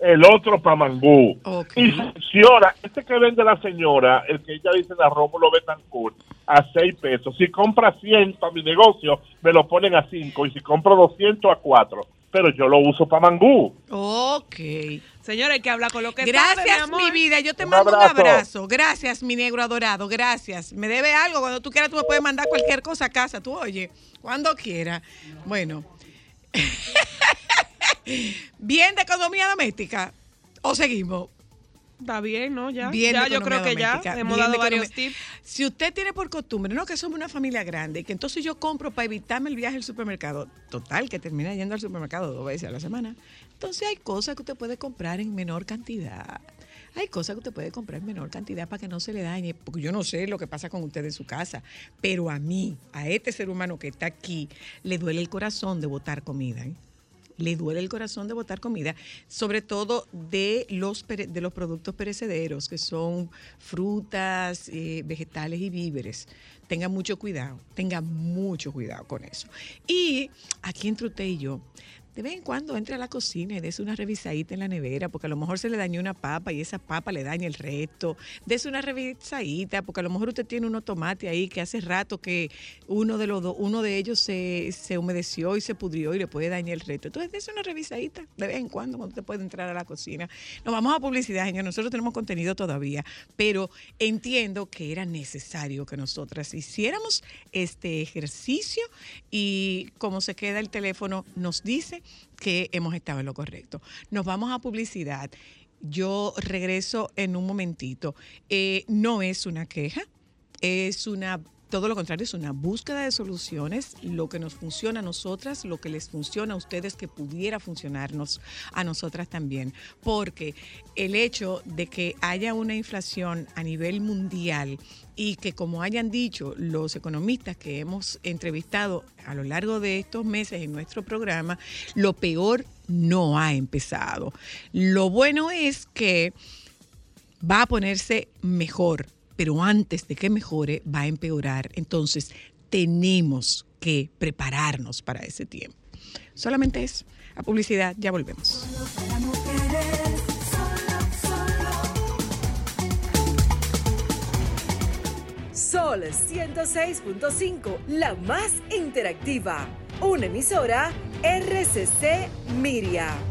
El otro para mangú. Y funciona. Este que vende la señora, el que ella dice la Rómulo Betancourt, a seis pesos. Si compra 100 para mi negocio, me lo ponen a cinco. Y si compro 200 a cuatro. Pero yo lo uso para mangú. Ok. Señora, hay que hablar con lo que Gracias, sabe, mi amor. mi vida. Yo te Un mando un abrazo. abrazo. Gracias, mi negro adorado. Gracias. Me debe algo. Cuando tú quieras, tú me puedes mandar cualquier cosa a casa. Tú oye, cuando quieras. Bueno. [laughs] [laughs] Bien de economía doméstica. ¿O seguimos? Está bien, ¿no? Ya. Bien ya yo creo que ya doméstica, hemos bien dado varios tips. Si usted tiene por costumbre, no que somos una familia grande, que entonces yo compro para evitarme el viaje al supermercado, total, que termina yendo al supermercado dos veces a la semana, entonces hay cosas que usted puede comprar en menor cantidad. Hay cosas que usted puede comprar en menor cantidad para que no se le dañe, porque yo no sé lo que pasa con usted en su casa, pero a mí, a este ser humano que está aquí, le duele el corazón de botar comida. ¿eh? Le duele el corazón de botar comida, sobre todo de los, de los productos perecederos, que son frutas, eh, vegetales y víveres. Tenga mucho cuidado, tenga mucho cuidado con eso. Y aquí entre usted y yo, de vez en cuando entre a la cocina y dése una revisadita en la nevera, porque a lo mejor se le dañó una papa y esa papa le daña el resto. Dese una revisadita, porque a lo mejor usted tiene unos tomates ahí que hace rato que uno de los uno de ellos se, se humedeció y se pudrió y le puede dañar el resto. Entonces, dese una revisadita de vez en cuando cuando usted puede entrar a la cocina. Nos vamos a publicidad, señor. Nosotros tenemos contenido todavía, pero entiendo que era necesario que nosotras hiciéramos este ejercicio y como se queda el teléfono, nos dice que hemos estado en lo correcto. Nos vamos a publicidad. Yo regreso en un momentito. Eh, no es una queja, es una, todo lo contrario, es una búsqueda de soluciones, lo que nos funciona a nosotras, lo que les funciona a ustedes, que pudiera funcionarnos a nosotras también. Porque el hecho de que haya una inflación a nivel mundial y que como hayan dicho los economistas que hemos entrevistado a lo largo de estos meses en nuestro programa, lo peor no ha empezado. Lo bueno es que va a ponerse mejor, pero antes de que mejore va a empeorar. Entonces tenemos que prepararnos para ese tiempo. Solamente eso. A publicidad, ya volvemos. Sol 106.5, la más interactiva. Una emisora RCC Miria.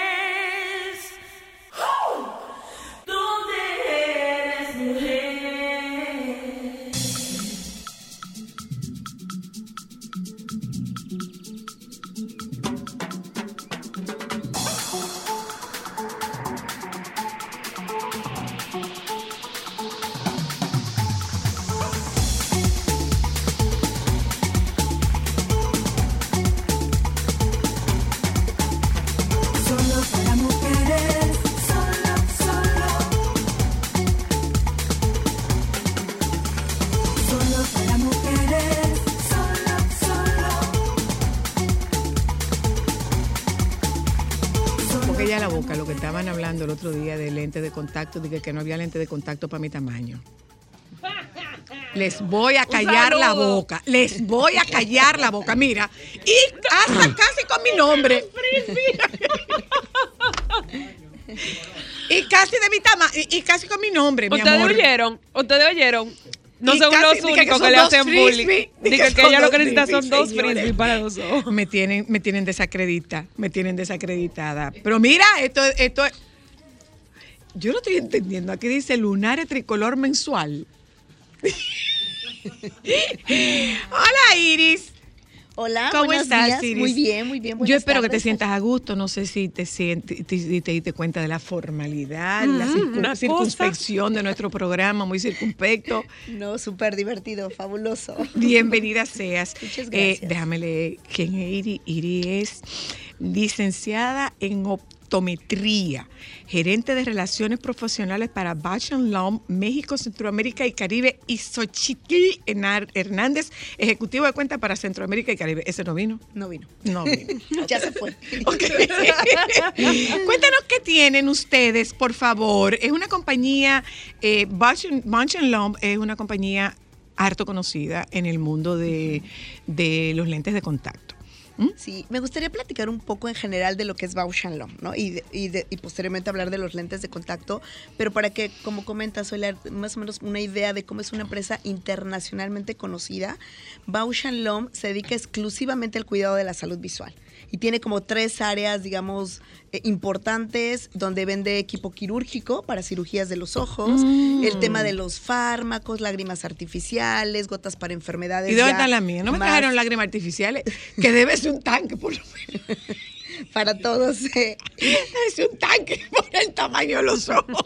Estaban hablando el otro día de lente de contacto, dije que no había lente de contacto para mi tamaño. Les voy a callar la boca. Les voy a callar la boca. Mira, y hasta casi con mi nombre. [laughs] Y casi de mi tamaño. Y, y casi con mi nombre, mi ¿Ustedes amor. oyeron? ¿Ustedes oyeron? No son los que únicos que, son le hacen bullying. Dije que ella lo que necesita son dos señores. frisbee para los ojos. Me tienen, me tienen desacredita, me tienen desacreditada. Pero mira, esto, esto es. Yo no estoy entendiendo. Aquí dice lunares tricolor mensual. [laughs] Hola, Iris. Hola, ¿Cómo estás, días. Iris? Muy bien, muy bien. Yo espero que te sientas a gusto. No sé si te sientes, te, te diste cuenta de la formalidad, la Mm, circun- una cosa. circunspección de nuestro programa, muy circunspecto. No, súper divertido, fabuloso. Bienvenida [laughs] seas. Muchas Eh, gracias. déjame leer quién es Iri. Iri es licenciada en optometría, gerente de relaciones profesionales para Bausch Lomb, México, Centroamérica y Caribe, y Xochitl Hernández, ejecutivo de cuenta para Centroamérica y Caribe. ¿Ese no vino? No vino. No vino. [laughs] Ya se fue. [laughs] [laughs] Cuéntanos qué tienen ustedes, por favor. Es una compañía, eh, Bausch Lomb es una compañía harto conocida en el mundo de, de los lentes de contacto. Sí, me gustaría platicar un poco en general de lo que es Bausch Lomb, ¿no? Y, de- y, de- y posteriormente hablar de los lentes de contacto, pero para que, como comentas, Oilar, más o menos una idea de cómo es una empresa internacionalmente conocida, Bausch Lomb se dedica exclusivamente al cuidado de la salud visual y tiene como tres áreas, digamos, importantes donde vende equipo quirúrgico para cirugías de los ojos, Mm. el tema de los fármacos, lágrimas artificiales, gotas para enfermedades. ¿Y dónde está la mía? No me trajeron lágrimas artificiales, que debe ser un tanque, por lo menos. [laughs] Para todos. eh. Es un tanque por el tamaño de los ojos.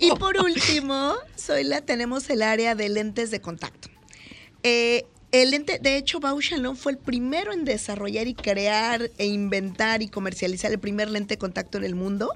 Y por último, Zoila, tenemos el área de lentes de contacto. Eh, el lente, de hecho, Bausch Lomb fue el primero en desarrollar y crear e inventar y comercializar el primer lente de contacto en el mundo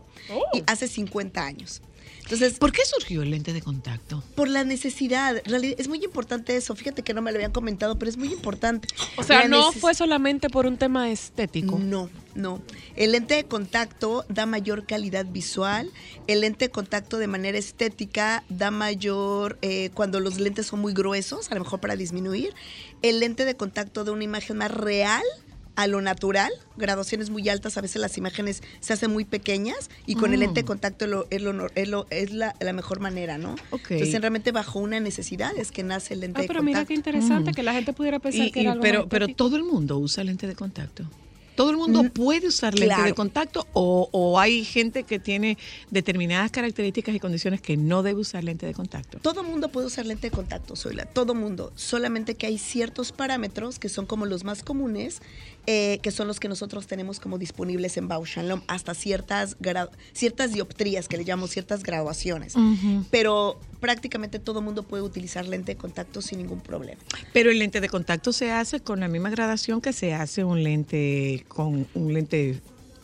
y hace 50 años. Entonces, ¿Por qué surgió el lente de contacto? por la necesidad, es muy importante eso. Fíjate que no me lo habían comentado, pero es muy importante. O sea, La no fue solamente por un tema estético. no, no. El lente de contacto da mayor calidad visual. El lente de contacto de manera estética da mayor, eh, cuando los lentes son muy gruesos, a lo mejor para disminuir. El lente de contacto da una imagen más real a lo natural, graduaciones muy altas, a veces las imágenes se hacen muy pequeñas y con el Mm. lente de contacto lo- es, lo es, lo- es la, la mejor manera, ¿no? Entonces realmente bajo una necesidad es que nace el lente Ah, de pero contacto. mira qué interesante Mm. que la gente pudiera pensar Y- que y- era algo pero, pero todo el mundo usa lente de contacto. ¿Todo el mundo Mm, puede usar lente claro. de contacto o, o hay gente que tiene determinadas características y condiciones que no debe usar lente de contacto? Todo mundo puede usar lente de contacto, Zoila, todo mundo. Solamente que hay ciertos parámetros que son como los más comunes, eh, que son los que nosotros tenemos como disponibles en Bausch hasta ciertas, ciertas dioptrías, que le llamamos ciertas graduaciones. Pero prácticamente todo mundo puede utilizar lente de contacto sin ningún problema. Pero el lente de contacto se hace con la misma gradación que se hace un lente con un lente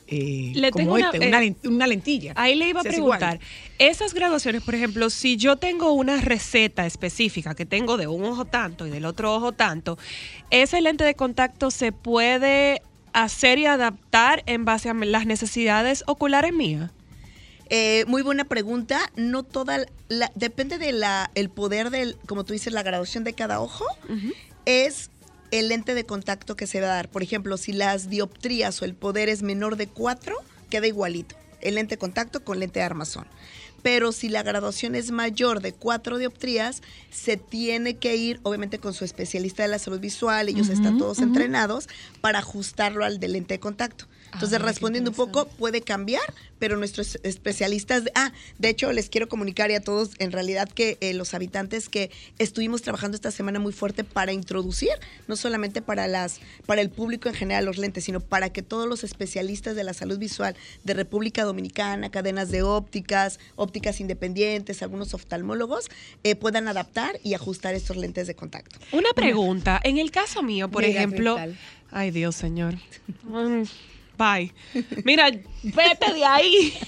eh, Le como tengo una- este, una, eh, una lentilla. Ahí le iba a preguntar, esas graduaciones, por ejemplo, si yo tengo una receta específica que tengo de un ojo tanto y del otro ojo tanto, ese lente de contacto se puede hacer y adaptar en base a las necesidades oculares mías. Eh, muy buena pregunta. No toda la, depende de la el poder del, como tú dices, la graduación de cada ojo. Es el lente de contacto que se va a dar. Por ejemplo, si las dioptrías o el poder es menor de 4, queda igualito. El lente de contacto con lente de armazón. Pero si la graduación es mayor de 4 dioptrías, se tiene que ir, obviamente, con su especialista de la salud visual. Ellos están todos entrenados para ajustarlo al del lente de contacto. Entonces, respondiendo un poco, puede cambiar, pero nuestros especialistas, ah, de hecho, les quiero comunicar y a todos, en realidad, que eh, los habitantes que estuvimos trabajando esta semana muy fuerte para introducir, no solamente para las, para el público en general los lentes, sino para que todos los especialistas de la salud visual de República Dominicana, cadenas de ópticas, ópticas independientes, algunos oftalmólogos, eh, puedan adaptar y ajustar estos lentes de contacto. Una pregunta. En el caso mío, por ejemplo. Ay, Dios, señor. [laughs] Bye. Mira, vete de ahí. [laughs]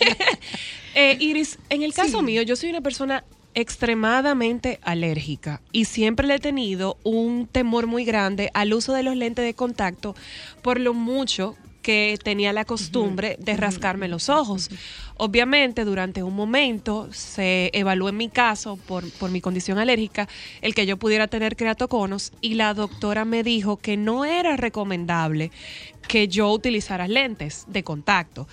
Eh, Iris, en el caso mío, yo soy una persona extremadamente alérgica y siempre le he tenido un temor muy grande al uso de los lentes de contacto por lo mucho que tenía la costumbre de rascarme los ojos. Obviamente, durante un momento se evaluó en mi caso, por, por mi condición alérgica, el que yo pudiera tener creatoconos y la doctora me dijo que no era recomendable que yo utilizara lentes de contacto.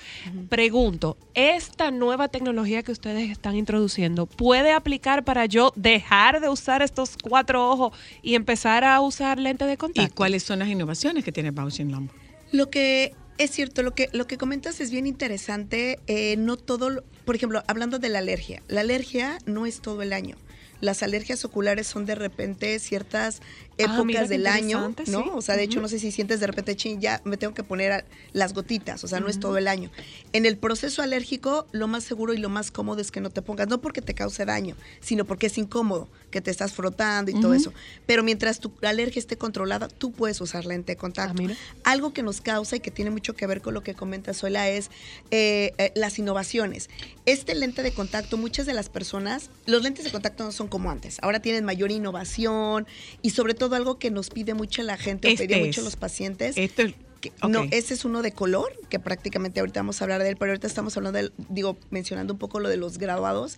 Pregunto, ¿esta nueva tecnología que ustedes están introduciendo puede aplicar para yo dejar de usar estos cuatro ojos y empezar a usar lentes de contacto? ¿Y cuáles son las innovaciones que tiene Bausch Lomb? Lo que es cierto, lo que, lo que comentas es bien interesante. eh, no todo, lo- por ejemplo, hablando de la alergia, la alergia no es todo el año. Las alergias oculares son de repente ciertas épocas mira qué del año, ¿no? sí. O sea, de hecho, no sé si sientes de repente, chin, ya me tengo que poner las gotitas, o sea, no es todo el año. En el proceso alérgico, lo más seguro y lo más cómodo es que no te pongas, no porque te cause daño, sino porque es incómodo, que te estás frotando y todo eso. Pero mientras tu alergia esté controlada, tú puedes usar lente de contacto. Algo que nos causa y que tiene mucho que ver con lo que comenta Suela es eh, eh, las innovaciones. Este lente de contacto, muchas de las personas, los lentes de contacto no son como antes. Ahora tienen mayor innovación y sobre todo algo que nos pide mucho la gente, o Este pedía es. mucho los pacientes. Esto es- que- ok. No, ese es uno de color, que prácticamente ahorita vamos a hablar de él, pero ahorita estamos hablando del, digo, mencionando un poco lo de los graduados.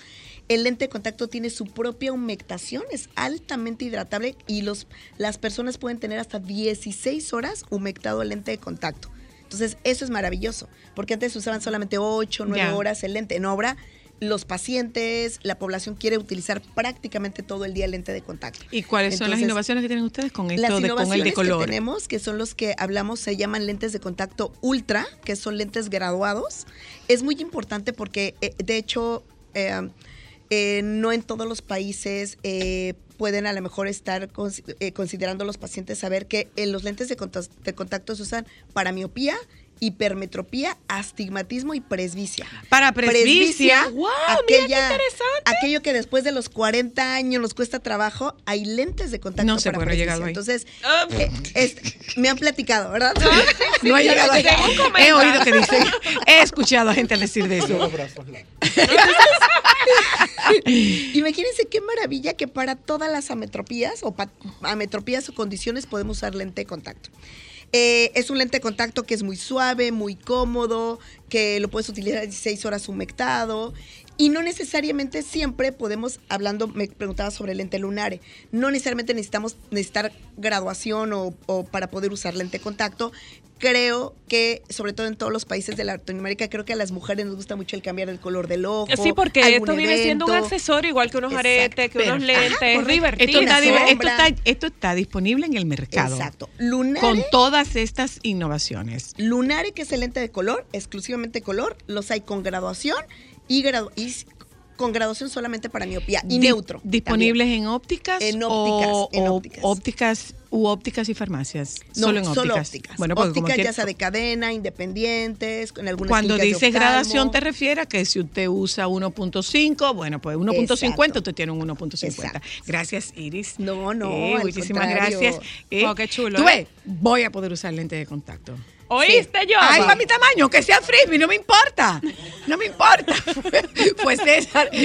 El lente de contacto tiene su propia humectación, es altamente hidratable y los, las personas pueden tener hasta 16 horas humectado el lente de contacto. Entonces, eso es maravilloso, porque antes usaban solamente 8, 9 Ya. horas el lente. En obra, los pacientes, la población quiere utilizar prácticamente todo el día el lente de contacto. ¿Y cuáles son las innovaciones que tienen ustedes con las esto de, con el de color? que tenemos, que son los que hablamos, se llaman lentes de contacto ultra, que son lentes graduados. Es muy importante porque, eh, de hecho, eh, eh, no en todos los países pueden a lo mejor estar cons- considerando los pacientes saber que los lentes de, de contacto se usan para miopía, hipermetropía, astigmatismo y presbicia. Para presbicia. ¡Guau! mira qué aquello que después de los 40 años nos cuesta trabajo, hay lentes de contacto No para qué he presbicia. ahí. Entonces, Ah, eh, es- me han platicado, ¿verdad? [laughs] No he llegado ahí. He oído que dicen, he escuchado a gente decir de eso. [laughs] Imagínense qué maravilla que para todas las ametropías o ametropías o condiciones podemos usar lente de contacto. Eh, es un lente de contacto que es muy suave, muy cómodo, que lo puedes utilizar 16 horas humectado. Y no necesariamente siempre podemos, hablando, me preguntaba sobre el lente lunare, no necesariamente necesitamos necesitar graduación o, o para poder usar lente de contacto. Creo que, sobre todo en todos los países de Latinoamérica, creo que a las mujeres nos gusta mucho el cambiar el color del ojo. Sí, porque esto viene siendo un evento. accesorio igual que unos Exacto. aretes, que unos lentes, Ajá, es divertido. Esto está, Una di- esto, sombra. está, esto está disponible en el mercado. Exacto. Lunare, Con todas estas innovaciones. Lunare, que es el lente de color, exclusivamente color, los hay con graduación y, gradu- y con graduación solamente para miopía y Di- neutro. ¿Disponibles en ópticas? En ópticas, o, en ópticas. ópticas u ópticas y farmacias? No, solo en ópticas. Solo ópticas. Bueno, como ópticas ya sea de cadena, independientes, con algunas Cuando dices gradación te refieres a que si usted usa 1.5, bueno, pues 1.50 Exacto. usted tiene un 1.50. Exacto. Gracias, Iris. No, no, Eh, al muchísimas contrario. gracias. Eh, Oh, qué chulo, Tú ¿eh? ves, voy a poder usar lente de contacto. ¿Oíste, yo? Ay, para mi tamaño, que sea frisbee, no me importa. No me importa. [laughs] Pues César. [laughs] ¿Por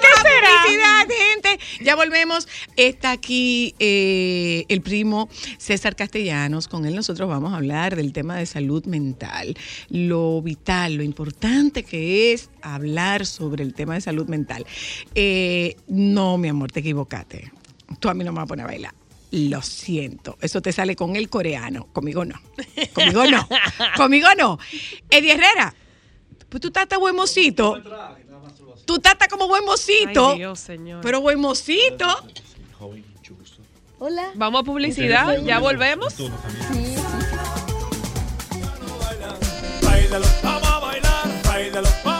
qué será? gente. Ya volvemos. Está aquí eh, el primo César Castellanos. Con él nosotros vamos a hablar del tema de salud mental. Lo vital, lo importante que es hablar sobre el tema de salud mental. Eh, no, mi amor, te equivocaste. Tú a mí no me vas a poner a bailar. Lo siento. Eso te sale con el coreano. Conmigo no. Conmigo no. [laughs] Conmigo no. Eddie Herrera, pues tú estás hasta buen mocito. Tú estás como buen mocito. Ay, Dios, señor. Pero buen mocito. Hola. Vamos a publicidad, ya volvemos. Vamos a bailar, báilalo, vamos a gozar,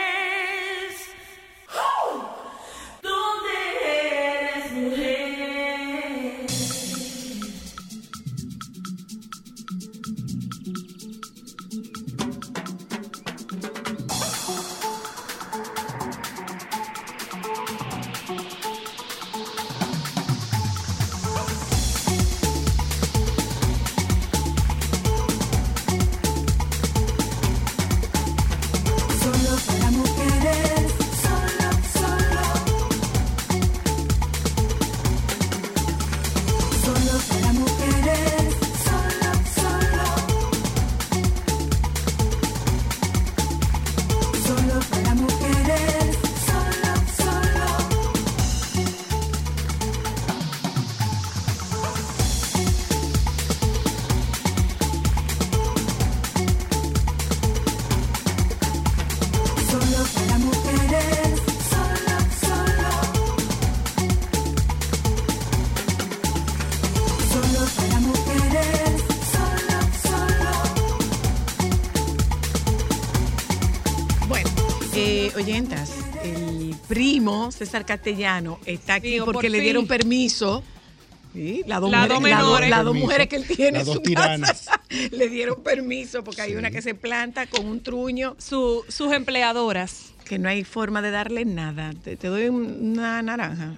César Castellano está aquí Digo, porque por le fin. dieron permiso. Sí, las dos, mujeres, dos las dos- menores. mujeres que él tiene en Las dos su tiranas. casa [laughs] le dieron permiso porque hay una que se planta con un truño. Su- sus empleadoras. Que no hay forma de darle nada. Te, te doy un- una naranja.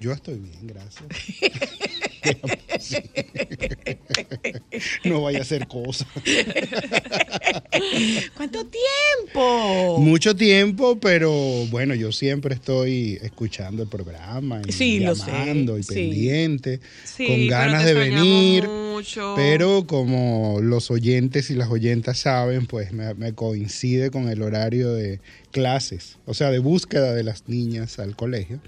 Yo estoy bien, gracias. [laughs] [laughs] no vaya a ser cosa. [laughs] ¿Cuánto tiempo? Mucho tiempo, pero bueno, yo siempre estoy escuchando el programa y Sí, llamando y sí. pendiente, con ganas de venir. mucho. Pero como los oyentes y las oyentas saben, pues me, me coincide con el horario de clases, o sea, de búsqueda de las niñas al colegio.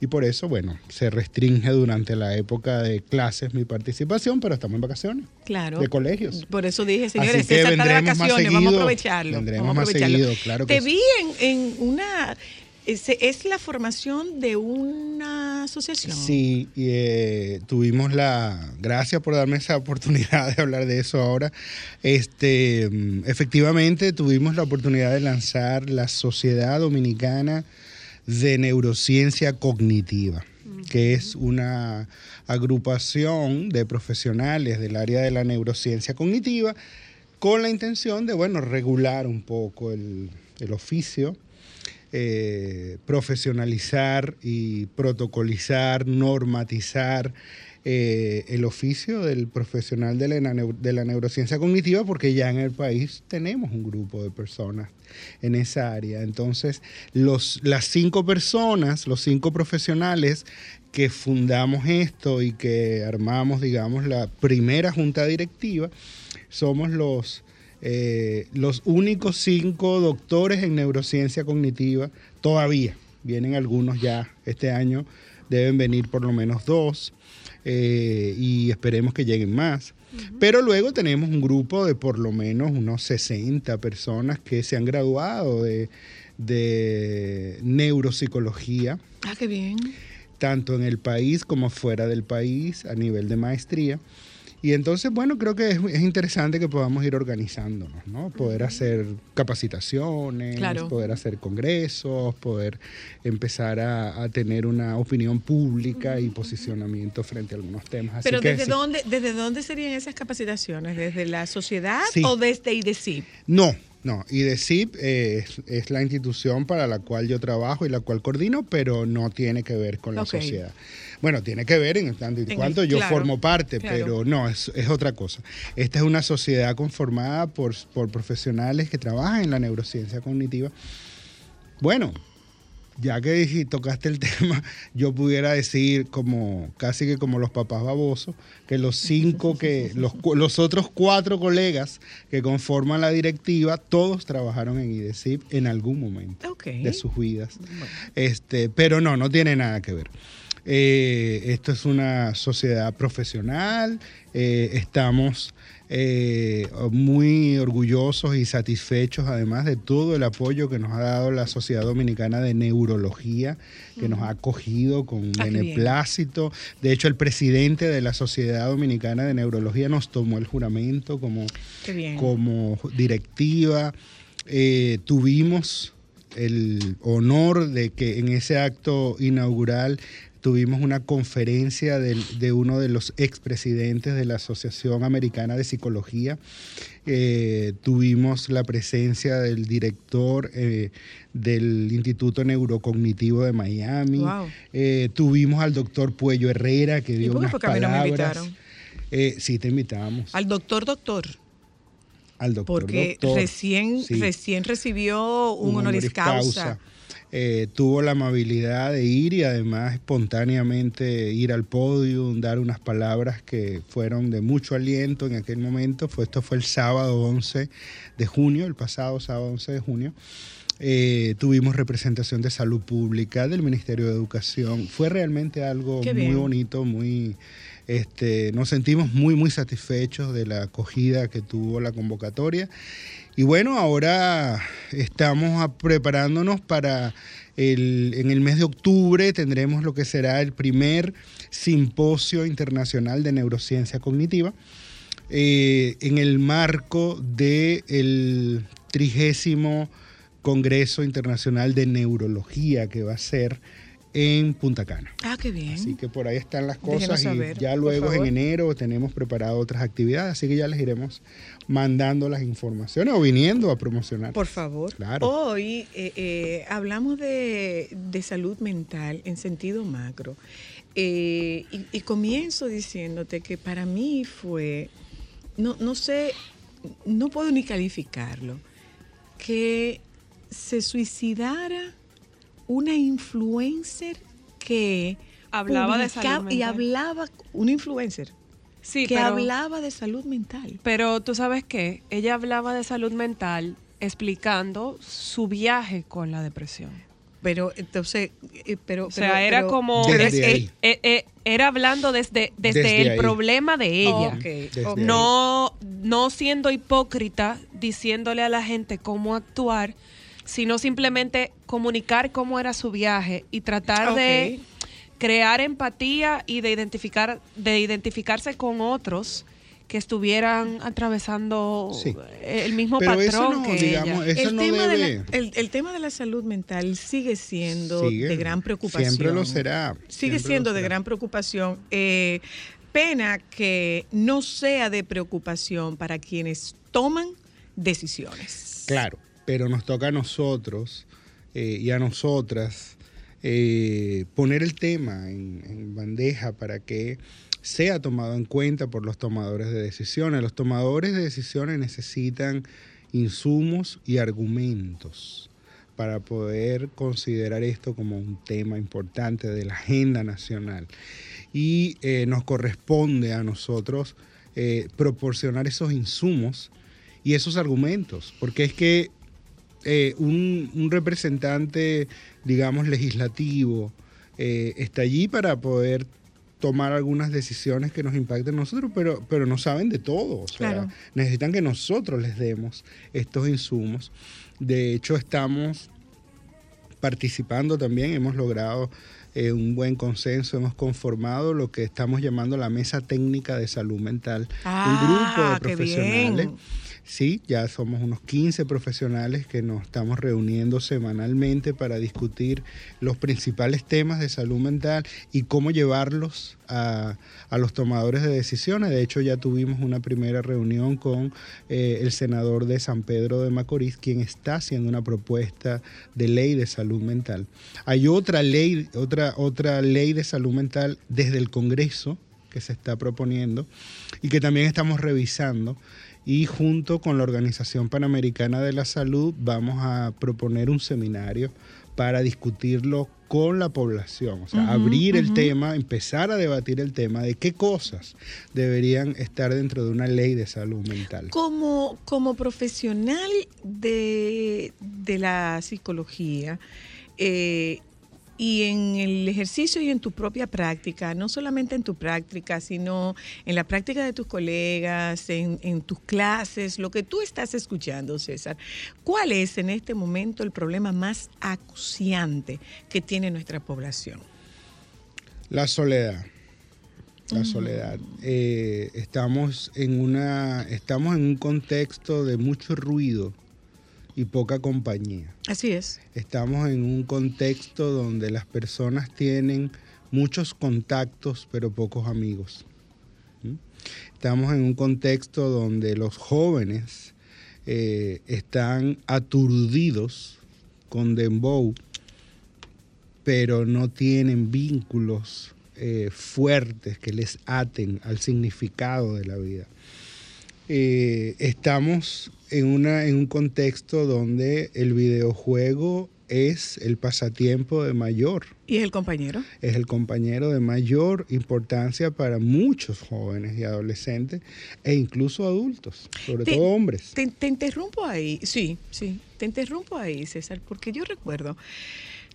Y por eso, bueno, se restringe durante la época de clases mi participación, pero estamos en vacaciones. Claro. De colegios. Por eso dije, señores, César está de más vacaciones, vamos a aprovecharlo. vendremos vamos a más aprovecharlo. seguido, claro que Te sí. vi en, en una... Es, es la formación de una asociación. Sí, y, eh, tuvimos la gracias por darme esa oportunidad de hablar de eso ahora. Este, mm, efectivamente, tuvimos la oportunidad de lanzar la Sociedad Dominicana de Neurociencia Cognitiva, que es una agrupación de profesionales del área de la neurociencia cognitiva con la intención de, bueno, regular un poco el, el oficio eh, profesionalizar y protocolizar, normatizar eh, el oficio del profesional de la, de la neurociencia cognitiva, porque ya en el país tenemos un grupo de personas en esa área. Entonces, los, las cinco personas, los cinco profesionales que fundamos esto y que armamos, digamos, la primera junta directiva, somos los eh, los únicos cinco doctores en neurociencia cognitiva todavía. Vienen algunos ya este año, deben venir por lo menos dos eh, y esperemos que lleguen más. Pero luego tenemos un grupo de por lo menos unos 60 personas que se han graduado de, de neuropsicología, Ah, qué bien. tanto en el país como fuera del país, a nivel de maestría. Y entonces, bueno, creo que es, es interesante que podamos ir organizándonos, ¿no? Poder hacer capacitaciones, Claro. poder hacer congresos, poder empezar a, a tener una opinión pública y posicionamiento frente a algunos temas. Así Pero que ¿desde, sí. dónde, ¿desde dónde serían esas capacitaciones? ¿Desde la sociedad Sí. o desde IDECIP? No, no. IDECIP eh, es, es la institución para la cual yo trabajo y la cual coordino, pero no tiene que ver con la sociedad. Bueno, tiene que ver en tanto y cuanto yo claro, formo parte, claro. pero no, es, es otra cosa. Esta es una sociedad conformada por, por profesionales que trabajan en la neurociencia cognitiva. Bueno, ya que dije- tocaste el [laughs] tema, yo pudiera decir como casi que como los papás babosos, que los cinco que los, los otros cuatro colegas que conforman la directiva, todos trabajaron en IDECIP en algún momento de sus vidas. Este, pero no, no tiene nada que ver. Eh, esto es una sociedad profesional, eh, estamos eh, muy orgullosos y satisfechos además de todo el apoyo que nos ha dado la Sociedad Dominicana de Neurología, que nos ha acogido con Ah, bien. beneplácito. De hecho, el presidente de la Sociedad Dominicana de Neurología nos tomó el juramento como, como directiva. Eh, tuvimos el honor de que en ese acto inaugural tuvimos una conferencia de uno de los expresidentes de la Asociación Americana de Psicología. Eh, tuvimos la presencia del director eh, del Instituto Neurocognitivo de Miami. Wow. Eh, tuvimos al doctor Puello Herrera que dio unas mí no me palabras. invitaron? Eh, sí, te invitamos. Al doctor doctor. Al doctor Porque doctor. recién, Sí. recién recibió un, honoris causa. Eh, tuvo la amabilidad de ir y además espontáneamente ir al podio, dar unas palabras que fueron de mucho aliento en aquel momento. Fue, esto fue el sábado 11 de junio, el pasado sábado 11 de junio. Eh, tuvimos representación de salud pública, del Ministerio de Educación. Fue realmente algo muy bonito, muy... Este, nos sentimos muy, muy satisfechos de la acogida que tuvo la convocatoria. Y bueno, ahora estamos preparándonos para el, en el mes de octubre tendremos lo que será el primer simposio internacional de neurociencia cognitiva eh, en el marco del trigésimo Congreso Internacional de Neurología que va a ser en Punta Cana. Ah, qué bien. Así que por ahí están las cosas y saber, ya por luego en enero tenemos preparado otras actividades, así que ya les iremos mandando las informaciones o viniendo a promocionar. Por favor. Claro. Hoy eh, eh, hablamos de, de salud mental en sentido macro. Eh, y, y comienzo diciéndote que para mí fue, no, no sé, no puedo ni calificarlo, que se suicidara una influencer que Hablaba de salud y mental. hablaba, una influencer Sí, que pero- hablaba de salud mental. Pero tú sabes qué, ella hablaba de salud mental explicando su viaje con la depresión. Pero entonces, eh, pero, O sea, pero- era pero- como Desde es- ahí. eh, eh, era hablando desde desde, Desde el ahí. problema de ella. Ahí. No no siendo hipócrita diciéndole a la gente cómo actuar, sino simplemente comunicar cómo era su viaje y tratar de crear empatía y de identificar de identificarse con otros que estuvieran atravesando Sí. el mismo Pero eso patrón no, que digamos, ella. eso el, no tema de la, el, el tema de la salud mental sigue siendo Sigue, de gran preocupación. Siempre lo será. Sigue siendo de gran preocupación. Eh, pena que no sea de preocupación para quienes toman decisiones. Claro, pero nos toca a nosotros eh, y a nosotras eh, poner el tema en, bandeja para que sea tomado en cuenta por los tomadores de decisiones. Los tomadores de decisiones necesitan insumos y argumentos para poder considerar esto como un tema importante de la agenda nacional. Y eh, nos corresponde a nosotros proporcionar esos insumos y esos argumentos, porque es que eh, un, un representante, digamos, legislativo eh, está allí para poder tomar algunas decisiones que nos impacten a nosotros, pero, pero no saben de todo. O sea, Claro. necesitan que nosotros les demos estos insumos. De hecho, estamos participando también, hemos logrado eh, un buen consenso, hemos conformado lo que estamos llamando la Mesa Técnica de Salud Mental, un grupo Ah, de qué profesionales. bien. Sí, ya somos unos 15 profesionales que nos estamos reuniendo semanalmente para discutir los principales temas de salud mental y cómo llevarlos a, a los tomadores de decisiones. De hecho, ya tuvimos una primera reunión con eh, el senador de San Pedro de Macorís, quien está haciendo una propuesta de ley de salud mental. Hay otra ley, otra, otra ley de salud mental desde el Congreso que se está proponiendo y que también estamos revisando y junto con la Organización Panamericana de la Salud vamos a proponer un seminario para discutirlo con la población, o sea, abrir el tema, empezar a debatir el tema de qué cosas deberían estar dentro de una ley de salud mental. Como, como profesional de, de la psicología eh, y en el ejercicio y en tu propia práctica, no solamente en tu práctica, sino en la práctica de tus colegas, en, en tus clases, lo que tú estás escuchando, César, ¿cuál es en este momento el problema más acuciante que tiene nuestra población? La soledad. La soledad. Eh, estamos en una, estamos en un contexto de mucho ruido y poca compañía. Así es. Estamos en un contexto donde las personas tienen muchos contactos pero pocos amigos. ¿Mm? Estamos en un contexto donde los jóvenes eh, están aturdidos con dembow, pero no tienen vínculos eh, fuertes que les aten al significado de la vida. Eh, estamos en, una, en un contexto donde el videojuego es el pasatiempo de mayor, ¿Y es el compañero? es el compañero de mayor importancia para muchos jóvenes y adolescentes e incluso adultos, sobre Te- todo hombres. Te, te interrumpo ahí, sí, sí, te interrumpo ahí, César, porque yo recuerdo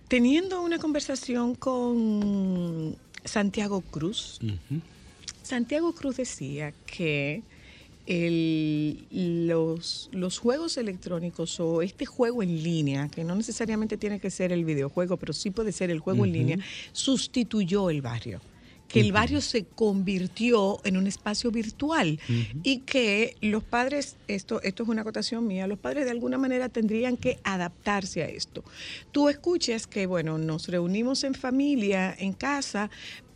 teniendo una conversación con Santiago Cruz. Santiago Cruz decía que el- los, los juegos electrónicos o este juego en línea, que no necesariamente tiene que ser el videojuego, pero sí puede ser el juego en línea, sustituyó el barrio. Que el barrio se convirtió en un espacio virtual y que los padres, esto, esto es una acotación mía, los padres de alguna manera tendrían que adaptarse a esto. Tú escuchas que, bueno, nos reunimos en familia, en casa,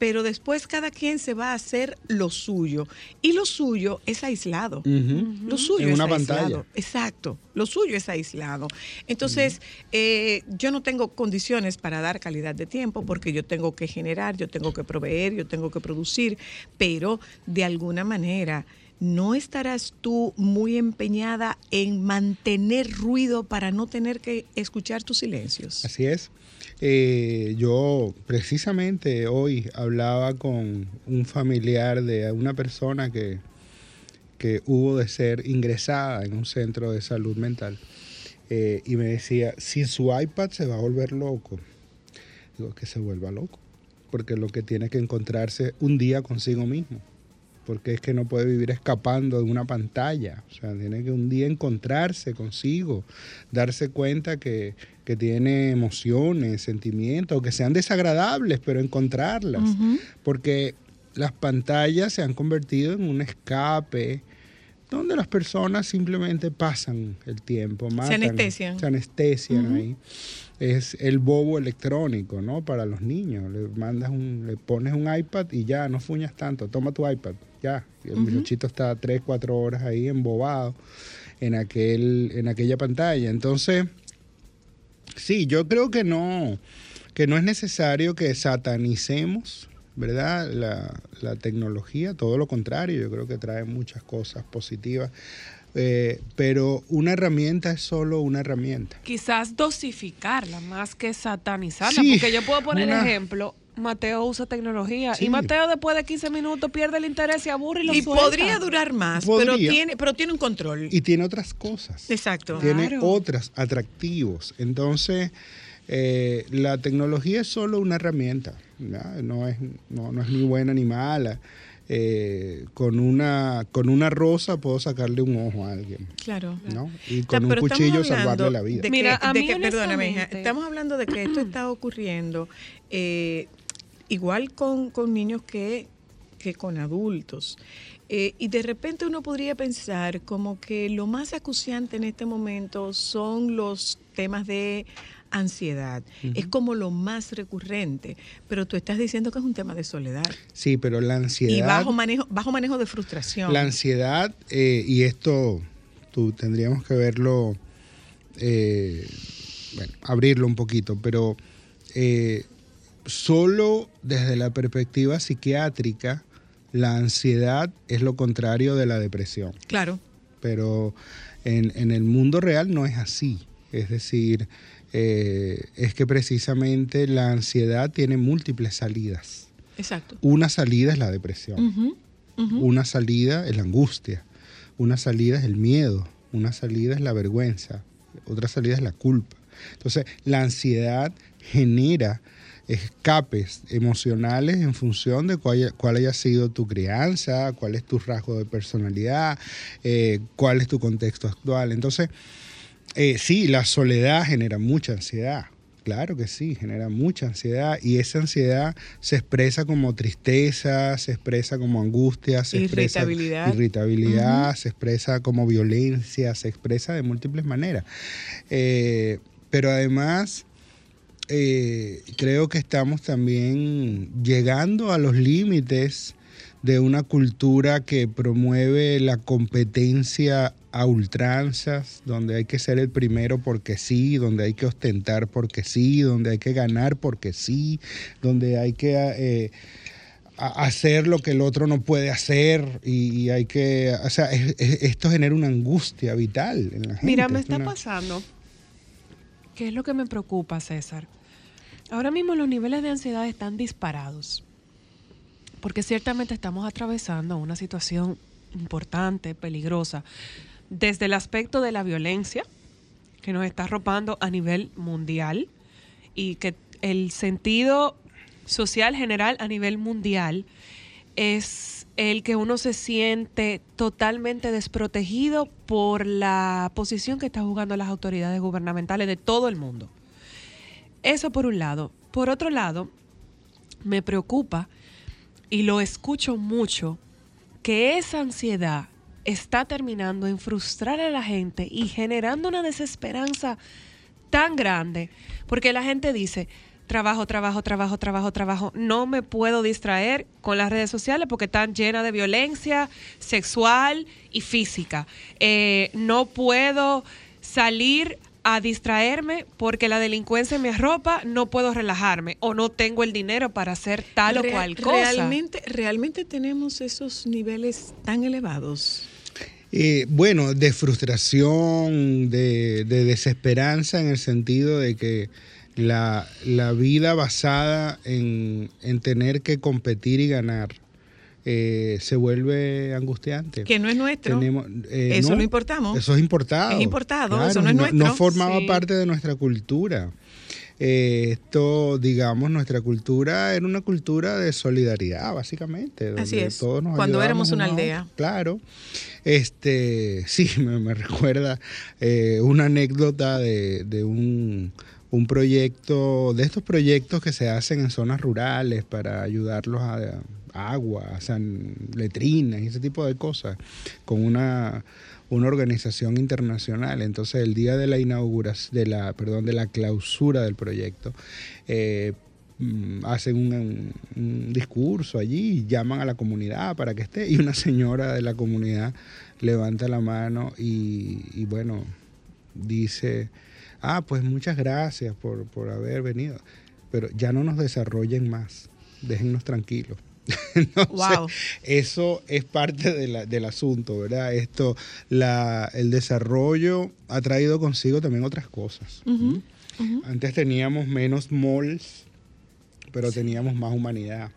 pero después cada quien se va a hacer lo suyo. Y lo suyo es aislado. Lo suyo En es una aislado. pantalla. Exacto. Lo suyo es aislado. Entonces, eh, yo no tengo condiciones para dar calidad de tiempo porque yo tengo que generar, yo tengo que proveer, yo tengo que producir, pero de alguna manera. ¿No estarás tú muy empeñada en mantener ruido para no tener que escuchar tus silencios? Así es. Eh, yo precisamente hoy hablaba con un familiar de una persona que, que hubo de ser ingresada en un centro de salud mental eh, y me decía, sin su iPad se va a volver loco. Digo, que se vuelva loco, porque lo que tiene que encontrarse un día consigo mismo porque es que no puede vivir escapando de una pantalla. O sea, tiene que un día encontrarse consigo, darse cuenta que, que tiene emociones, sentimientos, que sean desagradables, pero encontrarlas. Porque las pantallas se han convertido en un escape donde las personas simplemente pasan el tiempo, matan, anestesian. se anestesian ahí. Es el bobo electrónico, ¿no? Para los niños. Le mandas un, le pones un iPad y ya, no fuñas tanto. Toma tu iPad, ya. El muchachito está tres, cuatro horas ahí embobado en aquel, en aquella pantalla. Entonces, sí, yo creo que no, que no es necesario que satanicemos, ¿verdad? La, la tecnología, todo lo contrario, yo creo que trae muchas cosas positivas. Eh, pero una herramienta es solo una herramienta. Quizás dosificarla más que satanizarla. Sí, porque yo puedo poner una- ejemplo. Mateo usa tecnología Sí. y Mateo después de 15 minutos pierde el interés, se aburre y lo Y suelta. podría durar más, pero tiene, pero tiene un control. Y tiene otras cosas. Exacto. tiene Claro. otros atractivos. Entonces, eh, la tecnología es solo una herramienta, no es, no, no es ni buena ni mala. eh, con, una, con una rosa puedo sacarle un ojo a alguien. Claro. ¿no? Y O sea, con un cuchillo salvarle la vida. de que- Mira, a de mí que- perdóname, hija, estamos hablando de que esto está ocurriendo eh, igual con, con niños que, que con adultos. Eh, y de repente uno podría pensar como que lo más acuciante en este momento son los temas de ansiedad. Es como lo más recurrente. Pero tú estás diciendo que es un tema de soledad. Sí, pero la ansiedad... Y bajo manejo, bajo manejo de frustración. La ansiedad, eh, y esto tú, tendríamos que verlo, eh, bueno, abrirlo un poquito, pero eh, solo desde la perspectiva psiquiátrica, la ansiedad es lo contrario de la depresión. Claro. Pero en, en el mundo real no es así. Es decir, eh, es que precisamente la ansiedad tiene múltiples salidas. Exacto. Una salida es la depresión. Una salida es la angustia, una salida es el miedo, una salida es la vergüenza, otra salida es la culpa. Entonces, la ansiedad genera escapes emocionales en función de cuál, haya- cuál haya sido tu crianza, cuál es tu rasgo de personalidad, eh, cuál es tu contexto actual. Entonces, eh, sí, la soledad genera mucha ansiedad. Claro que sí, genera mucha ansiedad y esa ansiedad se expresa como tristeza, se expresa como angustia, se expresa Irritabilidad. irritabilidad, Ujú. se expresa como violencia, se expresa de múltiples maneras. Eh, pero además, eh, creo que estamos también llegando a los límites de una cultura que promueve la competencia a ultranzas, donde hay que ser el primero porque sí, donde hay que ostentar porque sí, donde hay que ganar porque sí, donde hay que eh, hacer lo que el otro no puede hacer y, y hay que, o sea, es- es- esto genera una angustia vital en la gente. Mira, me es está una- pasando. ¿Qué es lo que me preocupa, César? Ahora mismo los niveles de ansiedad están disparados. Porque ciertamente estamos atravesando una situación importante, peligrosa, desde el aspecto de la violencia, que nos está arropando a nivel mundial, y que el sentido social general a nivel mundial es el que uno se siente totalmente desprotegido por la posición que están jugando las autoridades gubernamentales de todo el mundo. Eso por un lado. Por otro lado, me preocupa y lo escucho mucho que esa ansiedad está terminando en frustrar a la gente y generando una desesperanza tan grande, porque la gente dice, trabajo, trabajo, trabajo, trabajo, trabajo, no me puedo distraer con las redes sociales porque están llenas de violencia sexual y física. Eh, no puedo salir a distraerme porque la delincuencia me arropa, no puedo relajarme o no tengo el dinero para hacer tal o Real- cual cosa. Realmente, realmente tenemos esos niveles tan elevados. Eh, bueno, de frustración, de, de desesperanza en el sentido de que la, la vida basada en, en tener que competir y ganar eh, se vuelve angustiante. Que no es nuestro. Tenemos, eh, Eso no, lo importamos. Eso es importado. Es importado, Claro, eso no es nuestro. No formaba Sí. parte de nuestra cultura. Eh, esto, digamos, nuestra cultura era una cultura de solidaridad, básicamente. donde Así es, todos nos cuando éramos una unos aldea. Claro. Este, [laughs] sí, me, me recuerda eh, una anécdota de, de un, un proyecto, de estos proyectos que se hacen en zonas rurales para ayudarlos a, a agua, a san- letrinas y ese tipo de cosas, con una, una organización internacional. Entonces, el día de la inauguración, de la, perdón, de la clausura del proyecto, eh, mm, hacen un, un discurso allí, llaman a la comunidad para que esté, y una señora de la comunidad levanta la mano y, y bueno, dice, ah, pues muchas gracias por, por haber venido, pero ya no nos desarrollen más, déjennos tranquilos. [laughs] Entonces, Wow. Eso es parte de la- del asunto, ¿verdad? Esto, la, el desarrollo ha traído consigo también otras cosas. Antes teníamos menos malls, pero teníamos más humanidad.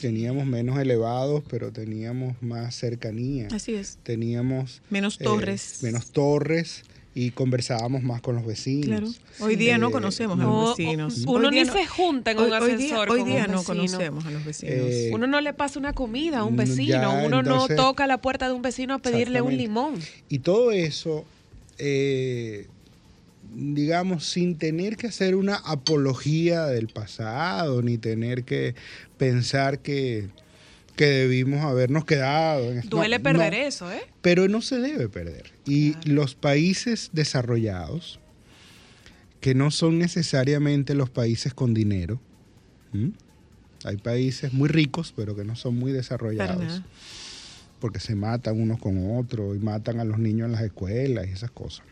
Teníamos menos elevados, pero teníamos más cercanía. Así es. Teníamos Menos eh, torres. menos torres y conversábamos más con los vecinos. Claro. Hoy día no Eh, conocemos a los vecinos. o- uno ni no- se junta en un hoy- hoy día- ascensor Hoy día un no conocemos a los vecinos. Eh, Uno no le pasa una comida a un vecino, ya, uno entonces- no toca la puerta de un vecino a pedirle un limón. Y todo eso, eh, digamos, sin tener que hacer una apología del pasado, ni tener que pensar que, que debimos habernos quedado. En Duele no, perder no. eso, ¿eh? Pero no se debe perder. Y los países desarrollados, que no son necesariamente los países con dinero, hay países muy ricos, pero que no son muy desarrollados porque se matan unos con otros y matan a los niños en las escuelas y esas cosas.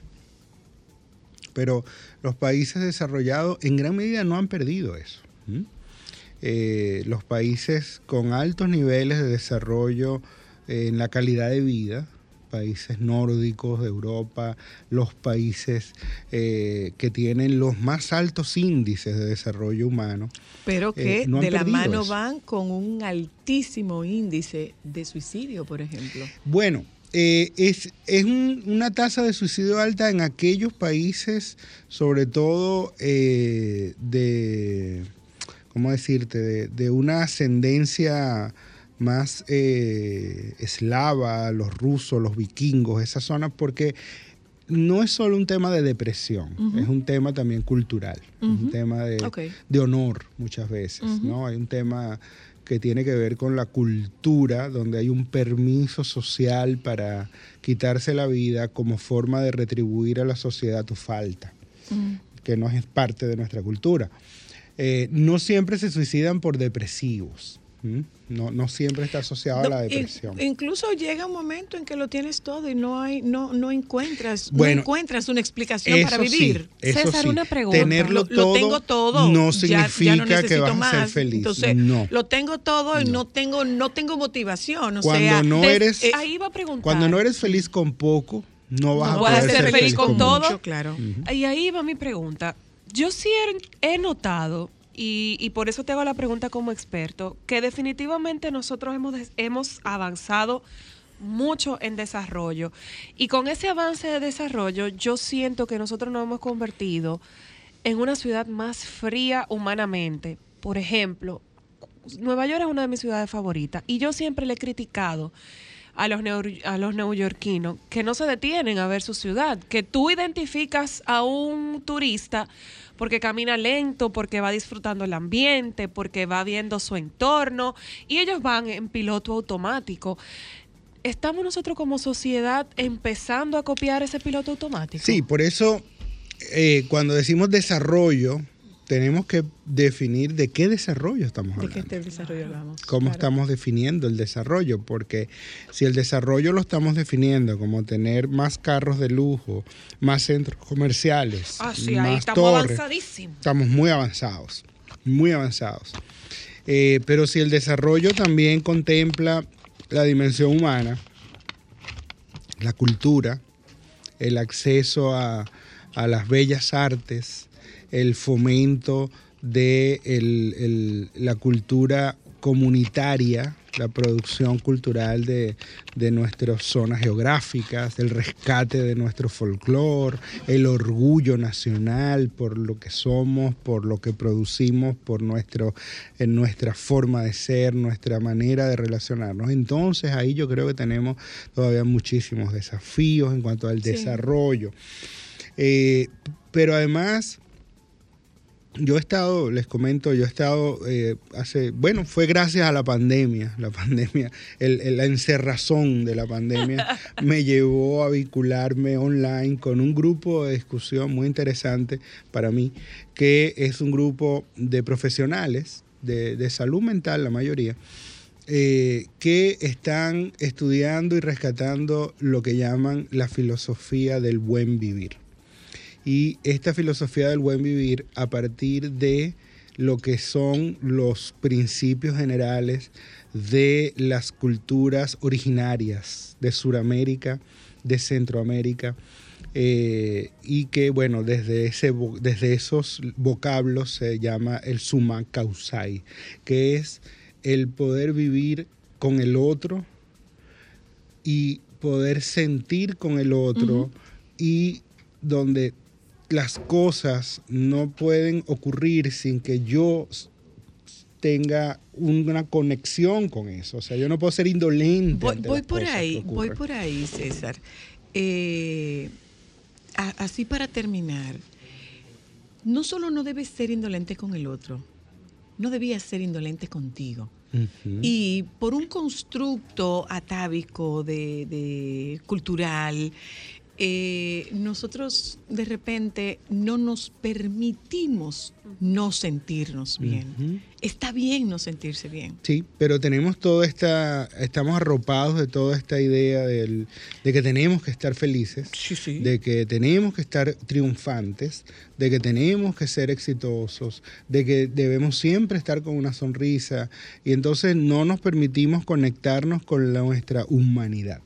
Pero los países desarrollados en gran medida no han perdido eso. Eh, los países con altos niveles de desarrollo eh, en la calidad de vida, países nórdicos de Europa, los países eh, que tienen los más altos índices de desarrollo humano, Pero que eh, no de la mano eso. van con un altísimo índice de suicidio, por ejemplo. Bueno, eh, es, es un- una tasa de suicidio alta en aquellos países, sobre todo de, ¿cómo decirte?, de, de una ascendencia más eh, eslava, los rusos, los vikingos, esa zona, porque no es solo un tema de depresión, es un tema también cultural, un tema de, honor muchas veces. ¿no? Hay un tema que tiene que ver con la cultura, donde hay un permiso social para quitarse la vida como forma de retribuir a la sociedad tu falta, que no es parte de nuestra cultura. Eh, no siempre se suicidan por depresivos, no, no siempre está asociado a la depresión. incluso llega un momento en que lo tienes todo y no hay, no, no encuentras, Bueno, no encuentras una explicación para sí, vivir. eso César, sí. una pregunta. Tenerlo lo, lo todo tengo todo. no ya- ya significa que vas a ser más. feliz. Entonces, No. lo tengo todo y no tengo, no tengo motivación. O Cuando sea, no eres- eh, Ahí iba a preguntar. Cuando no eres feliz con poco, no vas No a poder ser feliz con todo. mucho, claro. Y ahí va mi pregunta. Yo sí he, notado, y, por eso te hago la pregunta como experto, que definitivamente nosotros hemos, hemos avanzado mucho en desarrollo. Y con ese avance de desarrollo, yo siento que nosotros nos hemos convertido en una ciudad más fría humanamente. Por ejemplo, Nueva York es una de mis ciudades favoritas y yo siempre le he criticado a los, a los neoyorquinos que no se detienen a ver su ciudad, que tú identificas a un turista porque camina lento, porque va disfrutando el ambiente, porque va viendo su entorno y ellos van en piloto automático. ¿Estamos nosotros como sociedad empezando a copiar ese piloto automático? Sí, por eso eh, cuando decimos desarrollo, tenemos que definir de qué desarrollo estamos ¿De hablando. qué este desarrollo hablamos? cómo estamos definiendo el desarrollo, porque si el desarrollo lo estamos definiendo como tener más carros de lujo, más centros comerciales, Ah, sí, ahí más estamos torres, avanzadísimos. estamos muy avanzados, muy avanzados. Eh, pero si el desarrollo también contempla la dimensión humana, la cultura, el acceso a, a las bellas artes, el fomento de el- el- la cultura comunitaria, la producción cultural de, de nuestras zonas geográficas, el rescate de nuestro folclore, el orgullo nacional por lo que somos, por lo que producimos, por nuestro, en nuestra forma de ser, nuestra manera de relacionarnos. Entonces ahí yo creo que tenemos todavía muchísimos desafíos en cuanto al Sí. desarrollo. Eh, pero además, yo he estado, les comento, yo he estado eh, hace, bueno, fue gracias a la pandemia, la [laughs] pandemia, el, el- la encerrazón de la pandemia [laughs] me llevó a vincularme online con un grupo de discusión muy interesante para mí, que es un grupo de profesionales de, de salud mental, la mayoría, eh, que están estudiando y rescatando lo que llaman la filosofía del buen vivir. Y esta filosofía del buen vivir a partir de lo que son los principios generales de las culturas originarias de Sudamérica, de Centroamérica, eh, y que, bueno, desde, ese, desde esos vocablos se llama el summa causai, que es el poder vivir con el otro y poder sentir con el otro y donde las cosas no pueden ocurrir sin que yo tenga una conexión con eso. O sea, yo no puedo ser indolente. Voy, por ahí, voy por ahí, César. Eh, a- así para terminar, no solo no debes ser indolente con el otro, no debías ser indolente contigo. Y por un constructo atávico de, de cultural, eh, nosotros de repente no nos permitimos no sentirnos bien. Ujú. Está bien no sentirse bien. Sí, pero tenemos toda esta, estamos arropados de toda esta idea del- de que tenemos que estar felices, de que tenemos que estar triunfantes, de que tenemos que ser exitosos, de que debemos siempre estar con una sonrisa y entonces no nos permitimos conectarnos con la- nuestra humanidad.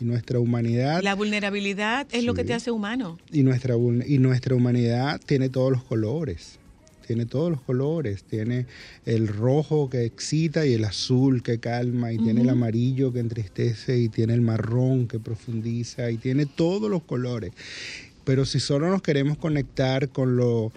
Y nuestra humanidad La vulnerabilidad es lo que te hace humano. y nuestra y nuestra humanidad tiene todos los colores tiene todos los colores tiene el rojo que excita y el azul que calma y tiene el amarillo que entristece y tiene el marrón que profundiza y tiene todos los colores. Pero si solo nos queremos conectar con lo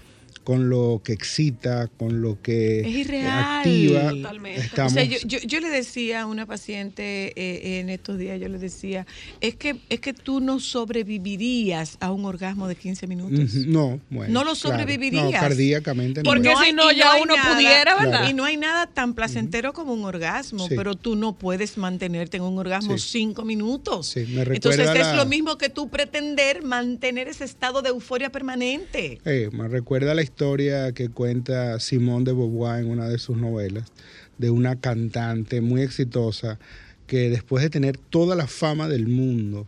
con lo que excita con lo que Es eh, irreal. activa Totalmente. estamos O sea, yo, yo- yo le decía a una paciente eh, en estos días, yo le decía, es que, es que tú no sobrevivirías a un orgasmo de 15 minutos. No bueno No lo claro. sobrevivirías. no cardíacamente no. Porque si no, ya uno pudiera, ¿verdad? Claro. Y no hay nada tan placentero como un orgasmo, Sí. pero tú no puedes mantenerte en un orgasmo Sí. cinco minutos. Sí, me Entonces recuerda es la- lo mismo que tú pretender mantener ese estado de euforia permanente. Eh, me recuerda la historia que cuenta Simone de Beauvoir en una de sus novelas, de una cantante muy exitosa que después de tener toda la fama del mundo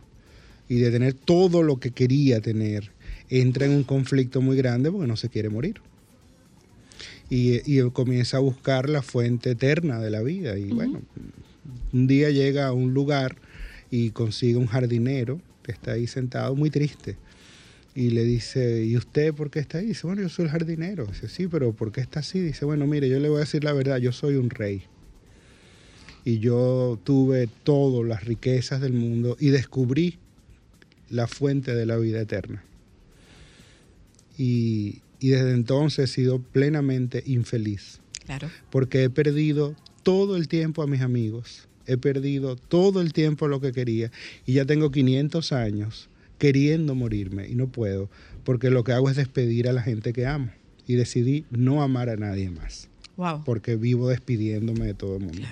y de tener todo lo que quería tener, entra en un conflicto muy grande porque no se quiere morir. Y, y comienza a buscar la fuente eterna de la vida. Y bueno, un día llega a un lugar y consigue un jardinero que está ahí sentado muy triste. Y le dice, ¿y usted por qué está ahí? Dice, bueno, yo soy el jardinero. Dice, sí, pero ¿por qué está así? Dice, bueno, mire, yo le voy a decir la verdad, yo soy un rey. Y yo tuve todas las riquezas del mundo y descubrí la fuente de la vida eterna. Y, y desde entonces he sido plenamente infeliz Claro. porque he perdido todo el tiempo a mis amigos, he perdido todo el tiempo lo que quería y ya tengo 500 años queriendo morirme y no puedo porque lo que hago es despedir a la gente que amo y decidí no amar a nadie más Wow. porque vivo despidiéndome de todo el mundo.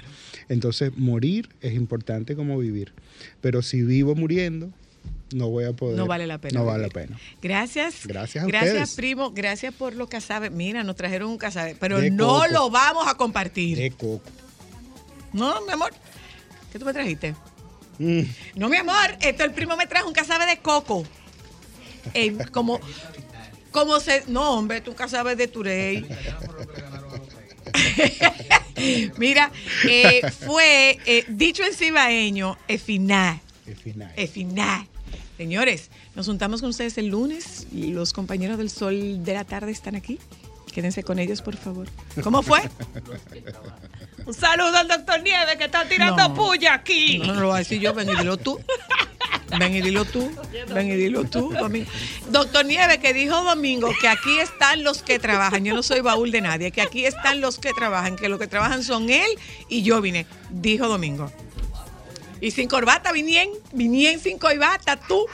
Entonces morir es importante como vivir, pero si vivo muriendo no voy a poder. No vale la pena No vale la pena. Gracias. Gracias a Gracias, ustedes. primo. Gracias por los casabes. Mira, nos trajeron un casabe, pero De no coco. lo vamos a compartir. De coco. No, mi amor. ¿Qué tú me trajiste? Mm. No, mi amor. Esto el primo me trajo un casabe de coco. Eh, como, como se. No, hombre, tú un casabe de Turey. [laughs] Mira, eh, fue eh, dicho en cibaeño, es final. Es final. Es final. Señores, nos juntamos con ustedes el lunes. Los compañeros del sol de la tarde están aquí. Quédense con ellos, por favor. ¿Cómo fue? Un saludo al doctor Nieves que está tirando No. puya aquí. No, no lo voy a decir yo, ven y dilo tú. Ven y dilo tú. Ven y dilo tú. Domingo. Doctor Nieves, que dijo Domingo que aquí están los que trabajan. Yo no soy baúl de nadie, que aquí están los que trabajan, que los que trabajan son él y yo vine. Dijo Domingo. Y sin corbata, vinien, vinien sin corbata, tú.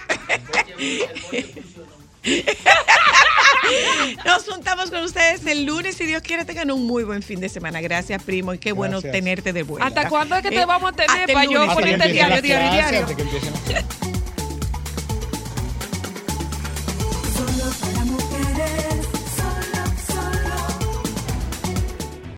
[laughs] Nos juntamos con ustedes el lunes. Si Dios quiere, tengan un muy buen fin de semana. Gracias, primo. Y qué bueno tenerte de vuelta. ¿Hasta cuándo es que te eh, vamos a tener para yo ponerte el diario, diario, diario? Que [laughs]